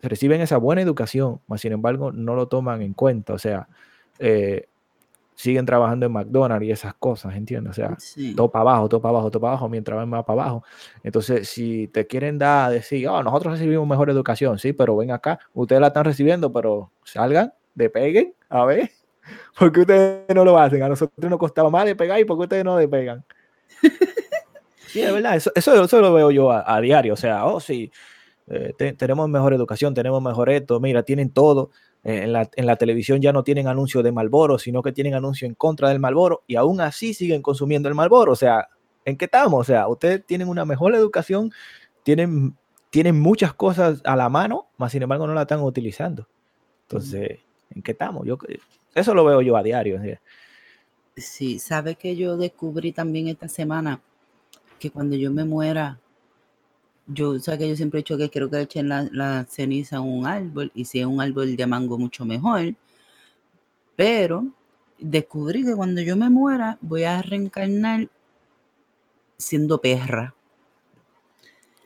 reciben esa buena educación, más sin embargo, no lo toman en cuenta. O sea, eh, siguen trabajando en McDonald's y esas cosas, ¿entiendes? O sea, todo para abajo, todo para abajo, todo para abajo, mientras van más para abajo. Entonces, si te quieren dar, a decir, oh, nosotros recibimos mejor educación, sí, pero ven acá, ustedes la están recibiendo, pero salgan, despeguen, a ver, porque ustedes no lo hacen, a nosotros nos costaba más despegar y porque ustedes no despegan. sí, es verdad, eso, eso, lo veo yo a, diario, o sea, oh, sí, eh, tenemos mejor educación, tenemos mejor esto, mira, tienen todo, eh, en la, televisión ya no tienen anuncio de Malboro, sino que tienen anuncio en contra del Malboro y aún así siguen consumiendo el Malboro. O sea, ¿en qué estamos? O sea, ustedes tienen una mejor educación, tienen, tienen muchas cosas a la mano, más sin embargo no la están utilizando. Entonces, ¿en qué estamos? Yo, eso lo veo yo a diario. Sí, sabe que yo descubrí también esta semana que cuando yo me muera, yo, o que yo siempre he dicho que quiero que echen la, ceniza en un árbol y si es un árbol de mango mucho mejor. Pero descubrí que cuando yo me muera voy a reencarnar siendo perra.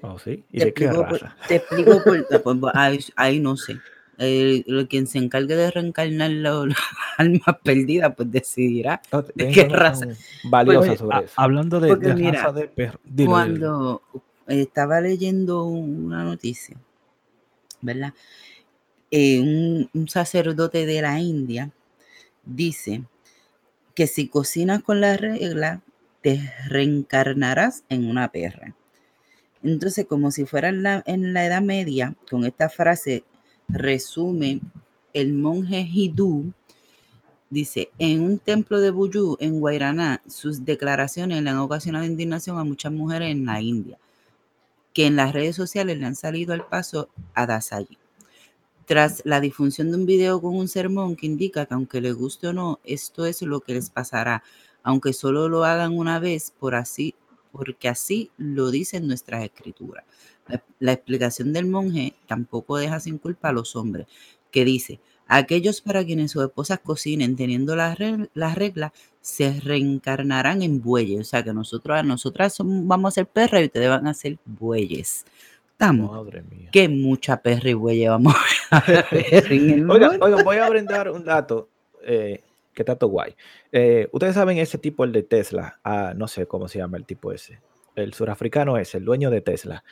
Oh, sí. ¿Y te de qué raza? te explico por, pues, ahí, no sé. El, quien se encargue de reencarnar las almas perdidas, pues decidirá de qué raza. Valiosa pues, sobre eso. Hablando de, raza de perro. Cuando, estaba leyendo una noticia, ¿verdad? Eh, un, sacerdote de la India dice que si cocinas con la regla, te reencarnarás en una perra. Entonces, como si fuera en la, en la Edad Media, con esta frase resume el monje hindú, dice, en un templo de Buyu, en Guairaná, sus declaraciones le han ocasionado indignación a muchas mujeres en la India que en las redes sociales le han salido al paso a Dasayi. Tras la difusión de un video con un sermón que indica que aunque les guste o no, esto es lo que les pasará, aunque solo lo hagan una vez, por así, porque así lo dicen nuestras escrituras. La, la explicación del monje tampoco deja sin culpa a los hombres, que dice, aquellos para quienes sus esposas cocinen teniendo las reglas se reencarnarán en bueyes. O sea que nosotros, a nosotras vamos a ser perras y ustedes van a ser bueyes. Estamos. Madre mía. Qué mucha perra y buey vamos a ver en el oiga, oiga, voy a brindar un dato. Eh, que dato guay. Eh, ustedes saben ese tipo, el de Tesla. Ah, no sé cómo se llama el tipo ese. El surafricano es el dueño de Tesla.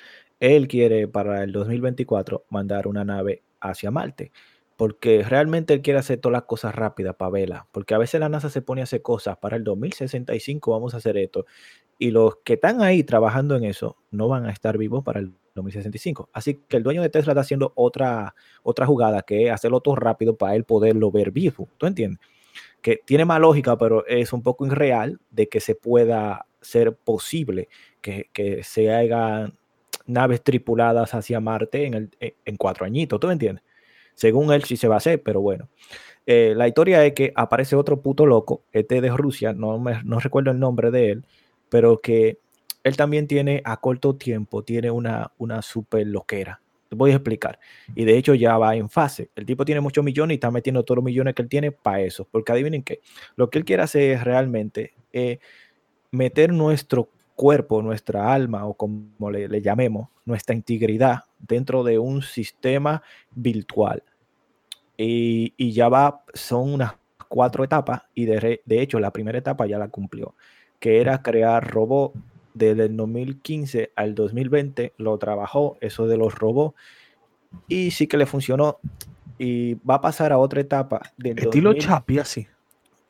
Él quiere para el 2024 mandar una nave hacia Marte porque realmente él quiere hacer todas las cosas rápidas para verla, porque a veces la NASA se pone a hacer cosas, para el 2065 vamos a hacer esto, y los que están ahí trabajando en eso no van a estar vivos para el 2065. Así que el dueño de Tesla está haciendo otra, otra jugada, que es hacerlo todo rápido para él poderlo ver vivo, ¿tú entiendes? Que tiene más lógica, pero es un poco irreal de que se pueda ser posible que, que se hagan naves tripuladas hacia Marte en, el, en cuatro añitos, ¿tú entiendes? Según él sí se va a hacer, pero bueno. Eh, la historia es que aparece otro puto loco, este de Rusia, no, me, no recuerdo el nombre de él, pero que él también tiene a corto tiempo, tiene una, una super loquera. Te voy a explicar. Y de hecho ya va en fase. El tipo tiene muchos millones y está metiendo todos los millones que él tiene para eso. Porque adivinen qué, lo que él quiere hacer es realmente eh, meter nuestro cuerpo, nuestra alma o como le, le llamemos, nuestra integridad dentro de un sistema virtual. Y, y ya va, son unas cuatro etapas y de, de, hecho la primera etapa ya la cumplió, que era crear robots desde el 2015 al 2020, lo trabajó, eso de los robots, y sí que le funcionó. Y va a pasar a otra etapa. Del Estilo 2000, Chapi, así.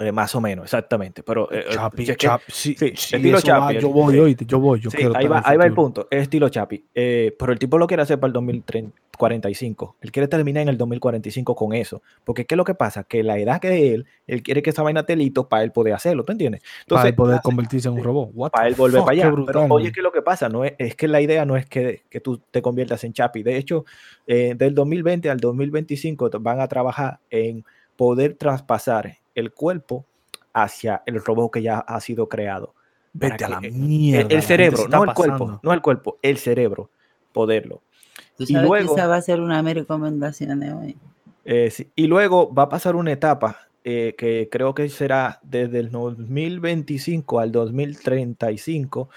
Eh, más o menos, exactamente. Pero, eh, Chapi, eh, Chapi, sí, sí, sí, estilo Chapi. va, yo voy, oíste, yo voy, yo Sí, quiero ahí, va, ahí va el punto. Es estilo Chapi. Eh, pero el tipo lo quiere hacer para el 2045. Él quiere terminar en el 2045 con eso. Porque ¿qué es lo que pasa? Que la edad que él, él quiere que esa vaina esté listo para él poder hacerlo. ¿Tú entiendes? para él poder hace? convertirse en un robot. What para él volver fuck, para allá. brutal, Pero oye. ¿qué es lo que pasa? No es, es que la idea no es que, que tú te conviertas en Chapi. De hecho, del 2020 al 2025 t- van a trabajar en poder traspasar el cuerpo hacia el robot que ya ha sido creado. Vete a la que- mierda. el, cerebro, no el cuerpo, no el cuerpo, el cerebro, poderlo. Tú Y luego- que esa va a ser una de mis recomendaciones hoy. Eh, sí, Y luego va a pasar una etapa eh, que creo que será desde el 2025 al 2035.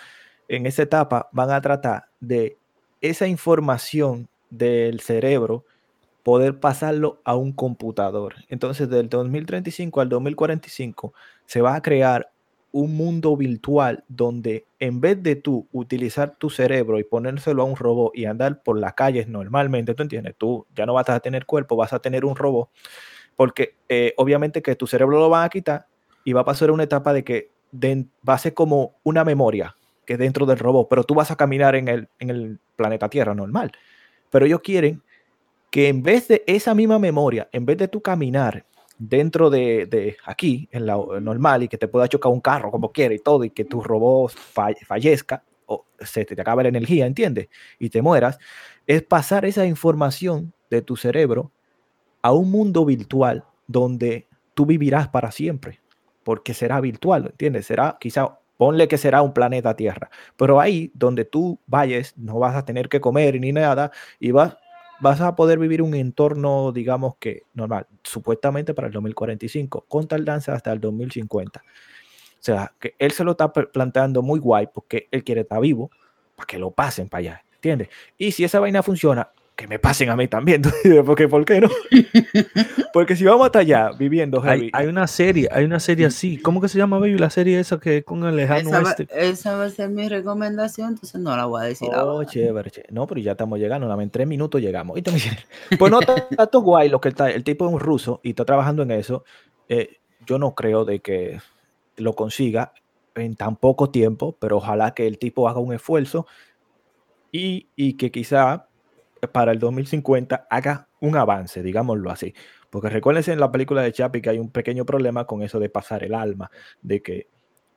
En esa etapa van a tratar de esa información del cerebro poder pasarlo a un computador. Entonces, del 2035 al 2045 se va a crear un mundo virtual donde en vez de tú utilizar tu cerebro y ponérselo a un robot y andar por las calles normalmente, ¿tú entiendes? Tú ya no vas a tener cuerpo, vas a tener un robot, porque eh, obviamente que tu cerebro lo van a quitar y va a pasar una etapa de que va a ser como una memoria que dentro del robot, pero tú vas a caminar en el, en el planeta Tierra normal. Pero ellos quieren que en vez de esa misma memoria, en vez de tú caminar dentro de, de aquí, en la normal, y que te pueda chocar un carro como quiera y todo, y que tu robot fall- fallezca, o se te acabe la energía, ¿entiendes? Y te mueras, es pasar esa información de tu cerebro a un mundo virtual donde tú vivirás para siempre, porque será virtual, ¿entiendes? Será quizá, ponle que será un planeta Tierra, pero ahí donde tú vayas no vas a tener que comer ni nada y vas, vas a poder vivir un entorno, digamos que normal, supuestamente para el 2045, con tardanza hasta el 2050. O sea, que él se lo está pl- planteando muy guay porque él quiere estar vivo para que lo pasen para allá, ¿entiendes? Y si esa vaina funciona, que me pasen a mí también, porque ¿por qué no? porque si vamos hasta allá viviendo Hay, heavy, hay una serie, hay una serie así. ¿Cómo que se llama, baby? La serie esa que es con el lejano Esa va, oeste. esa va a ser mi recomendación, entonces no la voy a decir Oh, ahora. chévere, chévere. No, pero ya estamos llegando, nada más en tres minutos llegamos. Pues no, todo guay lo que está. El tipo es un ruso y está trabajando en eso. Eh, yo no creo de que lo consiga en tan poco tiempo, pero ojalá que el tipo haga un esfuerzo y, y que quizá para el 2050 haga un avance, digámoslo así. Porque recuérdense en la película de Chapi que hay un pequeño problema con eso de pasar el alma, de que,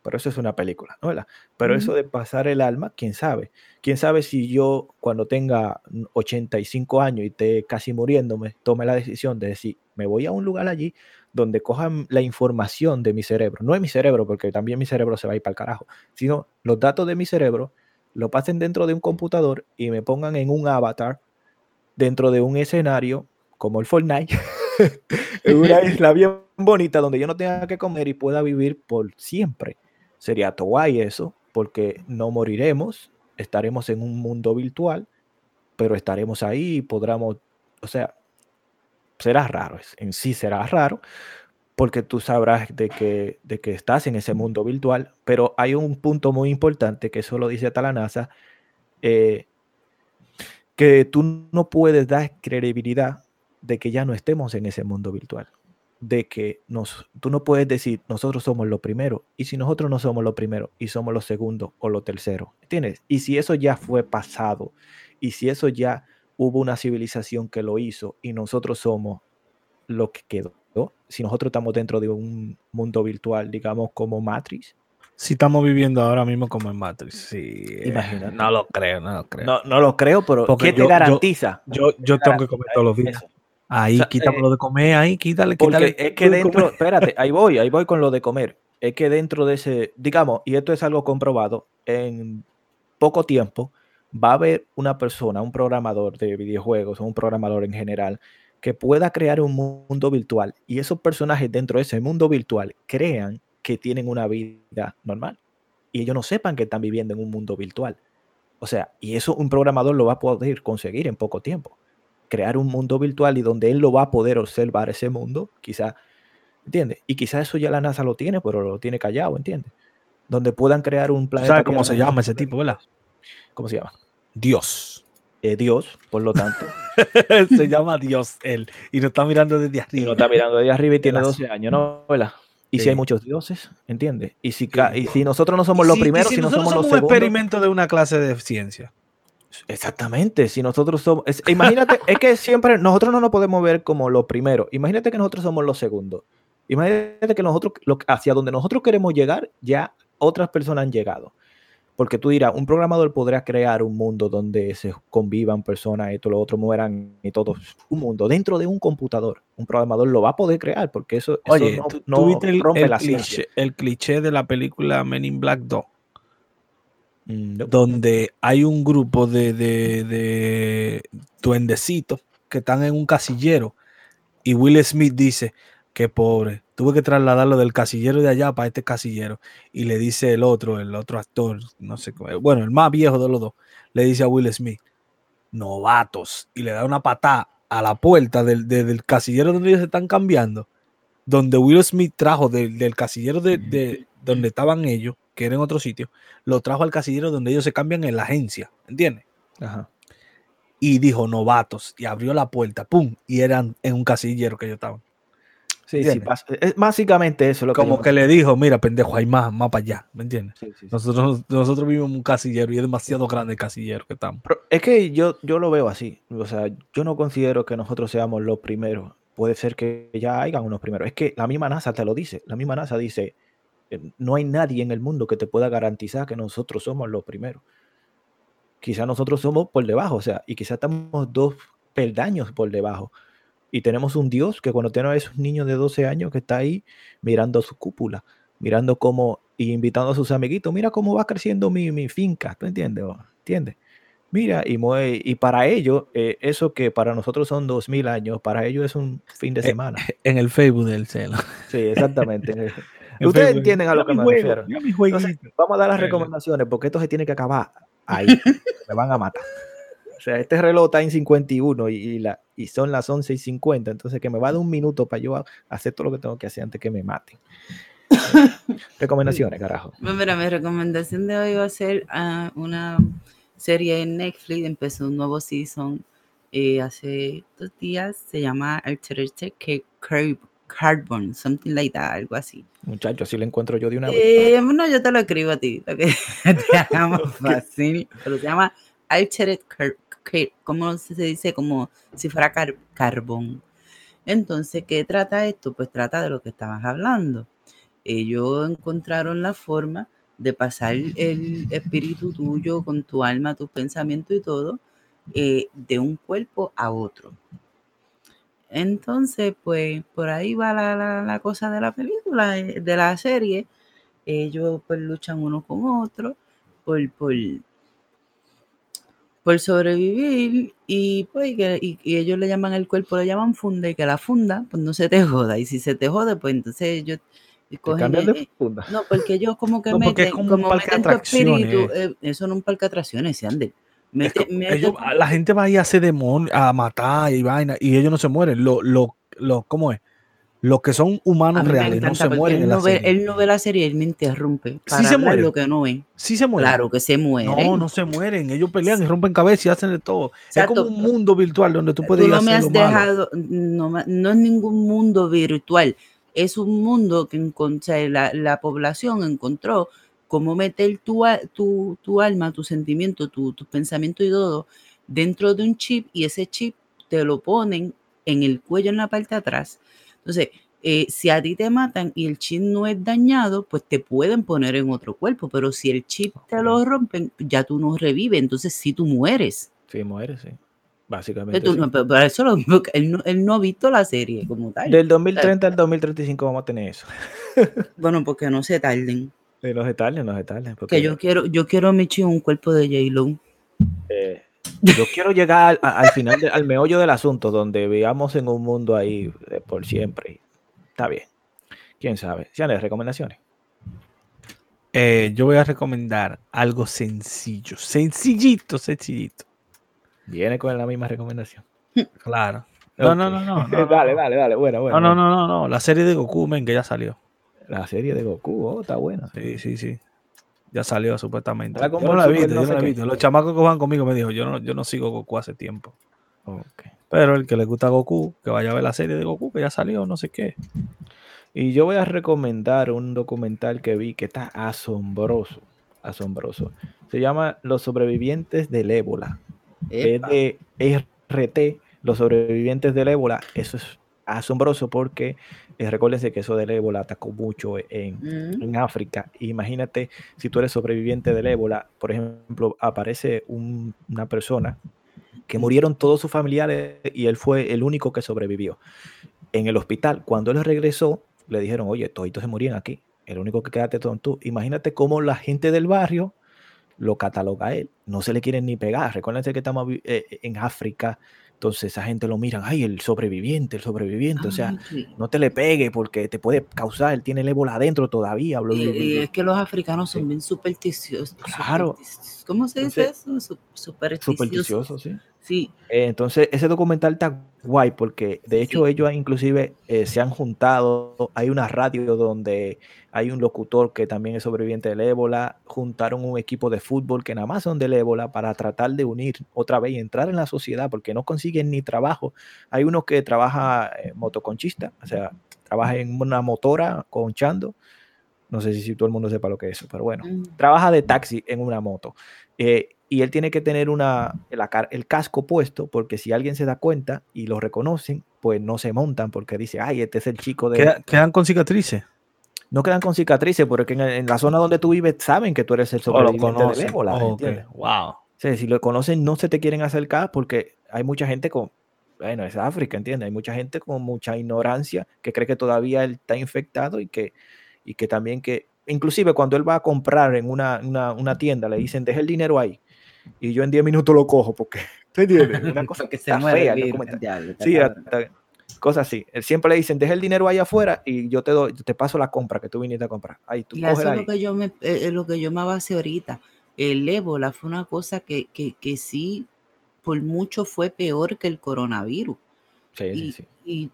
pero eso es una película, ¿no? Pero eso Ujú. de pasar el alma, quién sabe. Quién sabe si yo cuando tenga 85 años y esté casi muriéndome, tome la decisión de decir, me voy a un lugar allí donde cojan la información de mi cerebro. No es mi cerebro, porque también mi cerebro se va a ir para el carajo, sino los datos de mi cerebro lo pasen dentro de un computador y me pongan en un avatar dentro de un escenario como el Fortnite, en una isla bien bonita donde yo no tenga que comer y pueda vivir por siempre. Sería guay eso, porque no moriremos, estaremos en un mundo virtual, pero estaremos ahí y podremos, o sea, será raro, en sí será raro, porque tú sabrás de que, de que estás en ese mundo virtual, pero hay un punto muy importante que eso lo dice hasta la NASA, eh, que tú no puedes dar credibilidad de que ya no estemos en ese mundo virtual, de que nos, tú no puedes decir nosotros somos lo primero, y si nosotros no somos lo primero y somos los segundos o lo tercero, ¿entiendes? Y si eso ya fue pasado, y si eso ya hubo una civilización que lo hizo y nosotros somos lo que quedó, si nosotros estamos dentro de un mundo virtual, digamos como Matrix, Si estamos viviendo ahora mismo como en Matrix. Sí. eh, Imagínate. No lo creo, no lo creo. no, no lo creo, pero Porque ¿qué te yo- garantiza? Yo, yo tengo que comer todos los días. Eso. Ahí, O sea, quítame eh, lo de comer, ahí, quítale, Porque quítale. es que dentro, espérate, ahí voy, ahí voy con lo de comer. Es que dentro de ese, digamos, y esto es algo comprobado, en poco tiempo va a haber una persona, un programador de videojuegos o un programador en general, que pueda crear un mundo virtual y esos personajes dentro de ese mundo virtual crean que tienen una vida normal y ellos no sepan que están viviendo en un mundo virtual. O sea, y eso un programador lo va a poder conseguir en poco tiempo. Crear un mundo virtual y donde él lo va a poder observar ese mundo, quizá, ¿entiendes? Y quizá eso ya la NASA lo tiene, pero lo tiene callado, ¿entiendes? Donde puedan crear un planeta. ¿Sabes cómo se llama ese tipo, verdad? ¿Cómo se llama? Dios. Eh, Dios, por lo tanto. se llama Dios él. Y nos está mirando desde arriba. Y nos está mirando desde arriba y tiene 12 años, ¿no? ¿Verdad? Y si hay muchos dioses, ¿entiendes? Y si, y si nosotros no somos los primeros, si, no somos, los segundos. un experimento de una clase de ciencia. Exactamente, si nosotros somos. imagínate, es que siempre nosotros no nos podemos ver como los primeros. Imagínate que nosotros somos los segundos. Imagínate que nosotros, hacia donde nosotros queremos llegar, ya otras personas han llegado. Porque tú dirás, un programador podría crear un mundo donde se convivan personas, esto, lo otro, mueran y todo. Un mundo dentro de un computador. Un programador lo va a poder crear porque eso, Oye, no, el, rompe la cliché, el cliché de la película Men in Black 2. Mm, donde hay un grupo de, de, de duendecitos que están en un casillero y Will Smith dice, qué pobre, tuve que trasladarlo del casillero de allá para este casillero. Y le dice el otro, el otro actor, no sé, bueno, el más viejo de los dos, le dice a Will Smith, novatos, y le da una patada a la puerta del, casillero donde ellos se están cambiando, donde Will Smith trajo del casillero de, donde estaban ellos, que era en otro sitio, lo trajo al casillero donde ellos se cambian en la agencia, ¿entiendes? Ajá. Y dijo novatos, y abrió la puerta, ¡pum! Y eran en un casillero que ellos estaban. Sí, sí, es básicamente eso. Lo Como que, le dijo, mira, pendejo, hay más, más para allá, ¿me entiendes? nosotros, nosotros vivimos en un casillero y es demasiado grande el casillero que estamos. es que yo, yo lo veo así, o sea, yo no considero que nosotros seamos los primeros. Puede ser que ya hayan unos primeros. Es que la misma NASA te lo dice, la misma NASA dice, eh, no hay nadie en el mundo que te pueda garantizar que nosotros somos los primeros. Quizá nosotros somos por debajo, o sea, y quizá estamos dos peldaños por debajo y tenemos un Dios que cuando tiene a esos niños de 12 años que está ahí mirando su cúpula, mirando cómo y invitando a sus amiguitos, mira cómo va creciendo mi, mi finca, ¿tú entiendes? ¿Entiendes? Mira, y, y para ellos, eh, eso que para nosotros son dos mil años, para ellos es un fin de eh, semana. En el Facebook del cielo. Sí, exactamente. Ustedes entienden a lo que me refiero. vamos a dar las recomendaciones porque esto se tiene que acabar ahí. me van a matar. Sea, este reloj está en 51 y, la, y son las 11 y 50, entonces que me va de un minuto para yo hacer todo lo que tengo que hacer antes que me maten. Recomendaciones, carajo. Bueno, mira, mi recomendación de hoy va a ser uh, una serie en Netflix, empezó un nuevo season eh, hace dos días, se llama Alternative Carbon, something like that, algo así. Muchacho, así lo encuentro yo de una vez. Eh, no, yo te lo escribo a ti, lo que te hagamos fácil, pero se llama Altered Carbon ¿cómo se dice? Como si fuera carbón. Entonces, ¿qué trata esto? Pues trata de lo que estabas hablando. Ellos encontraron la forma de pasar el espíritu tuyo con tu alma, tus pensamientos y todo, eh, de un cuerpo a otro. Entonces, pues por ahí va la, cosa de la película, eh, de la serie. Ellos pues luchan uno con otro por, por, por sobrevivir y pues y, ellos le llaman el cuerpo, le llaman funda y que la funda pues no se te joda y si se te jode pues entonces ellos cogen, de funda? no porque ellos como que meten como, como meten tu espíritu eh, eso no es un parque de atracciones se ande la gente va a ir a hacer demonio a matar y vaina y ellos no se mueren lo, lo, lo ¿cómo es? Los que son humanos reales no se mueren. Él, no ve, él no ve la serie, él me interrumpe. Para sí se muere. lo que no ve. Sí se mueren. Claro que se mueren. No, no se mueren. Ellos pelean y rompen cabeza y hacen de todo. es como un mundo virtual donde tú puedes ir no me has dejado, no, no, es ningún mundo virtual. Es un mundo que la, la población encontró cómo meter tu, tu, tu alma, tu sentimiento, tu, tu pensamiento y todo dentro de un chip y ese chip te lo ponen en el cuello en la parte de atrás entonces, eh, si a ti te matan y el chip no es dañado, pues te pueden poner en otro cuerpo, pero si el chip te lo rompen, ya tú no revives, entonces sí tú mueres. Sí, mueres, sí. Básicamente. Pero, eso él, no, él, no, ha visto la serie como tal. Del 2030 al 2035 vamos a tener eso. bueno, porque no se tarden. no se tarden, no se tarden. Porque yo quiero, yo quiero a un cuerpo de J-Lo. Eh, yo quiero llegar al, final, al meollo del asunto, donde veamos en un mundo ahí por siempre. Está bien. Quién sabe. ¿Sean recomendaciones? Eh, yo voy a recomendar algo sencillo, sencillito, sencillito. Viene con la misma recomendación. Claro. No, no, no, no, no. dale, dale, dale. Bueno, bueno. No, no, no, no, no. La serie de Goku, men, que ya salió. La serie de Goku, oh, está buena. Sí, sí, sí. Ya salió supuestamente. La Yo no la he visto, no yo no la he qué. visto. Los chamacos que juegan conmigo me dijo, yo no, yo no sigo Goku hace tiempo. Pero el que le gusta Goku, que vaya a ver la serie de Goku, que ya salió, no sé qué. Y yo voy a recomendar un documental que vi que está asombroso. Asombroso. Se llama Los sobrevivientes del ébola. Es Epa. de RT, Los sobrevivientes del ébola. Eso es asombroso porque recuérdense que eso del ébola atacó mucho en, Mm. en África. Imagínate si tú eres sobreviviente del ébola, por ejemplo, aparece un- una persona que murieron todos sus familiares y él fue el único que sobrevivió. En el hospital, cuando él regresó, le dijeron, oye, toditos se morían aquí, el único que quedaste son tú. Imagínate cómo la gente del barrio lo cataloga a él, no se le quieren ni pegar. Recuérdense que estamos eh, en África, entonces esa gente lo miran, ay, el sobreviviente, el sobreviviente, o sea, sí. no te le pegue porque te puede causar, él tiene el ébola adentro todavía. bla, bla, Y, bla, y bla". es que los africanos son Sí. bien supersticiosos. Claro. superstic- ¿Cómo se dice Entonces, eso? Su- Supersticiosos. Supersticioso, sí. Sí. Eh, entonces, ese documental está guay porque de hecho Sí. ellos inclusive eh, se han juntado, hay una radio donde hay un locutor que también es sobreviviente del ébola, juntaron un equipo de fútbol que nada más son del ébola para tratar de unir otra vez y entrar en la sociedad porque no consiguen ni trabajo. Hay uno que trabaja eh, motoconchista, o sea, trabaja en una motora conchando, no sé si, si todo el mundo sepa lo que es eso, pero bueno Mm. trabaja de taxi en una moto. eh, y él tiene que tener una, la el casco puesto porque si alguien se da cuenta y lo reconocen, pues no se montan porque dice, ay, este es el chico de... Queda- quedan con cicatrices. No quedan con cicatrices porque en, en la zona donde tú vives saben que tú eres el O lo sobreviviente del conocen. ébola. Oh. Wow. O sea, si lo conocen, no se te quieren acercar porque hay mucha gente con, bueno, es África, ¿entiendes? Hay mucha gente con mucha ignorancia que cree que todavía él está infectado y que, y que también que, inclusive cuando él va a comprar en una, una, una tienda, le dicen, deja el dinero ahí y yo en 10 minutos lo cojo porque, ¿tú entiendes? Una cosa que se está Sí, hasta- cosas así. Él siempre le dicen, deja el dinero ahí afuera y yo te doy, te paso la compra que tú viniste a comprar. Ahí, tú Y eso es ahí. lo que yo me, eh, eh, lo que yo me base ahorita. El ébola fue una cosa que, que, que sí, por mucho fue peor que el coronavirus. Sí, sí, y, sí. y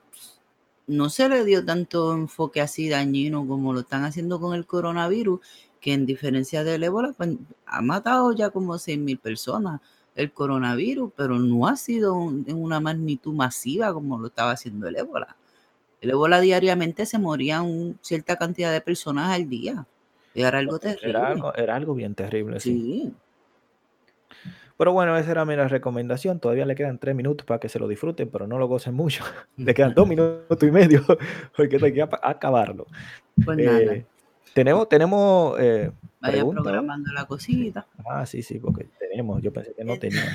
no se le dio tanto enfoque así dañino como lo están haciendo con el coronavirus, que en diferencia del ébola, pues, ha matado ya como 6.000 personas el coronavirus, pero no ha sido un- en una magnitud masiva como lo estaba haciendo el ébola. El ébola diariamente se morían cierta cantidad de personas al día. Era algo terrible. Era algo, era algo bien terrible, sí. Sí. Pero bueno, esa era mi recomendación. Todavía le quedan tres minutos para que se lo disfruten, pero no lo gocen mucho. Le quedan dos minutos y medio, porque hay que acabarlo. Pues nada, Eh, tenemos, tenemos eh, vaya preguntas. programando la cosita. Ah, sí, sí, porque tenemos. Yo pensé que no teníamos.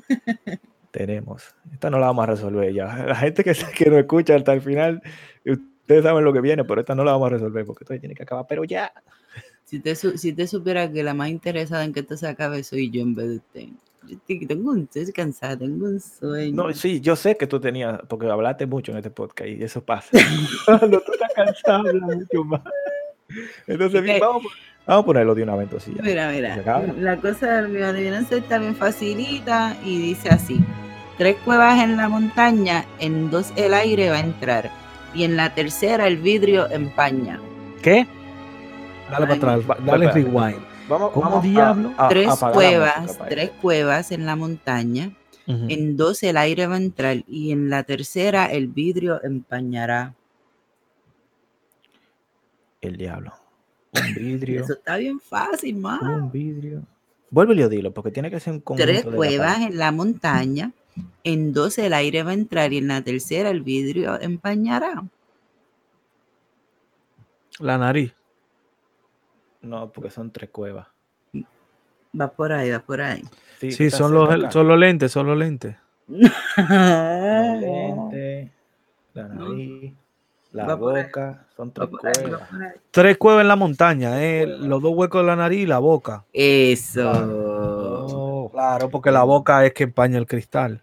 tenemos. Esta no la vamos a resolver ya. La gente que, que nos escucha hasta el final, ustedes saben lo que viene, pero esta no la vamos a resolver porque esto tiene que acabar. Pero ya. Si te, si te supiera que la más interesada en que esto se acabe soy yo en vez de usted. Yo tengo un, estoy cansada, tengo un sueño. No, sí, yo sé que tú tenías, porque hablaste mucho en este podcast y eso pasa. Cuando tú estás cansado, hablas mucho más. Entonces, Ok. vamos, vamos a ponerlo de una vez, entonces, ya. Mira, mira, la cosa de mi adivinanza está bien facilita y dice así. Tres cuevas en la montaña, en dos el aire va a entrar y en la tercera el vidrio empaña. ¿Qué? Dale para Ay, atrás, va- dale rewind. Vamos, ¿Cómo vamos diablo? a- tres cuevas, música para tres cuevas en la montaña, en dos el aire va a entrar y en la tercera el vidrio empañará. El diablo. Un vidrio. Eso está bien fácil, más. un vidrio. Vuelve y dilo, porque tiene que ser un conjunto Tres cuevas en la montaña, en dos el aire va a entrar y en la tercera el vidrio empañará. La nariz. No, porque son tres cuevas. Va por ahí, va por ahí. Sí, estás son los, acá. son los lentes, son los lentes. La lente, la nariz, la Va boca, son tres cuevas. ahí. Tres cuevas en la montaña, eh, los dos huecos de la nariz y la boca. Eso. Oh, Claro, porque la boca es que empaña el cristal.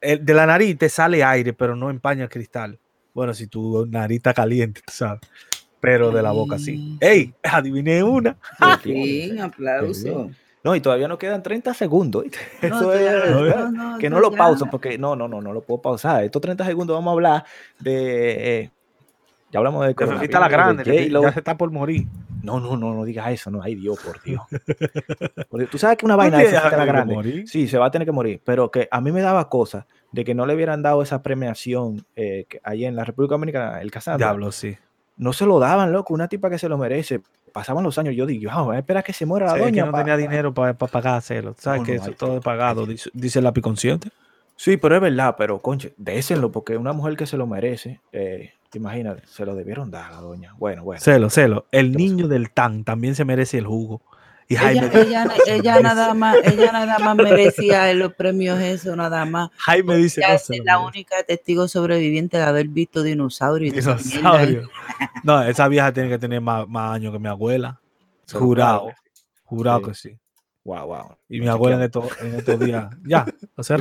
El, de la nariz te sale aire, pero no empaña el cristal. Bueno, si tu nariz está caliente, tú sabes. pero de la boca sí. ¡Ey! Adiviné una. Fin, aplauso. No, y todavía nos quedan 30 segundos. Eso es, no, no, que no, no lo ya. pauso porque no, no, no, no lo puedo pausar. Estos 30 segundos vamos a hablar de. eh, ya hablamos de Fefita la de grande, ya se está por morir. No, no, no, no digas eso, no, ay Dios, por Dios. Tú sabes que una vaina tiene Fefita la grande. morir. Sí, se va a tener que morir, pero que a mí me daba cosa de que no le hubieran dado esa premiación eh, que ahí en la República Dominicana, el Casandra. Diablo, sí. No se lo daban, loco, una tipa que se lo merece. Pasaban los años, yo digo, vamos a esperar que se muera la Sí, es que doña. no pa- tenía dinero para pagárselo. ¿Sabes No, que no, eso hay todo es pagado? Dice, dice el lápiz consciente. Sí, pero es verdad, pero conche, désenlo, porque una mujer que se lo merece, eh, imagínate, se lo debieron dar a la doña. Bueno, bueno. Celo, celo. El ¿Qué niño del TAN también se merece el jugo. Y Jaime, Ella, ella, ella nada más, ella nada más merecía los premios eso, nada más. Jaime dice, Ella no es la merece. única testigo sobreviviente de haber visto mierda. Dinosaurio. No, esa vieja tiene que tener más, más años que mi abuela. Jurado. Jurado Sí. que sí. Wow, wow. Y mi abuela en estos, en estos días. Ya, lo cerramos.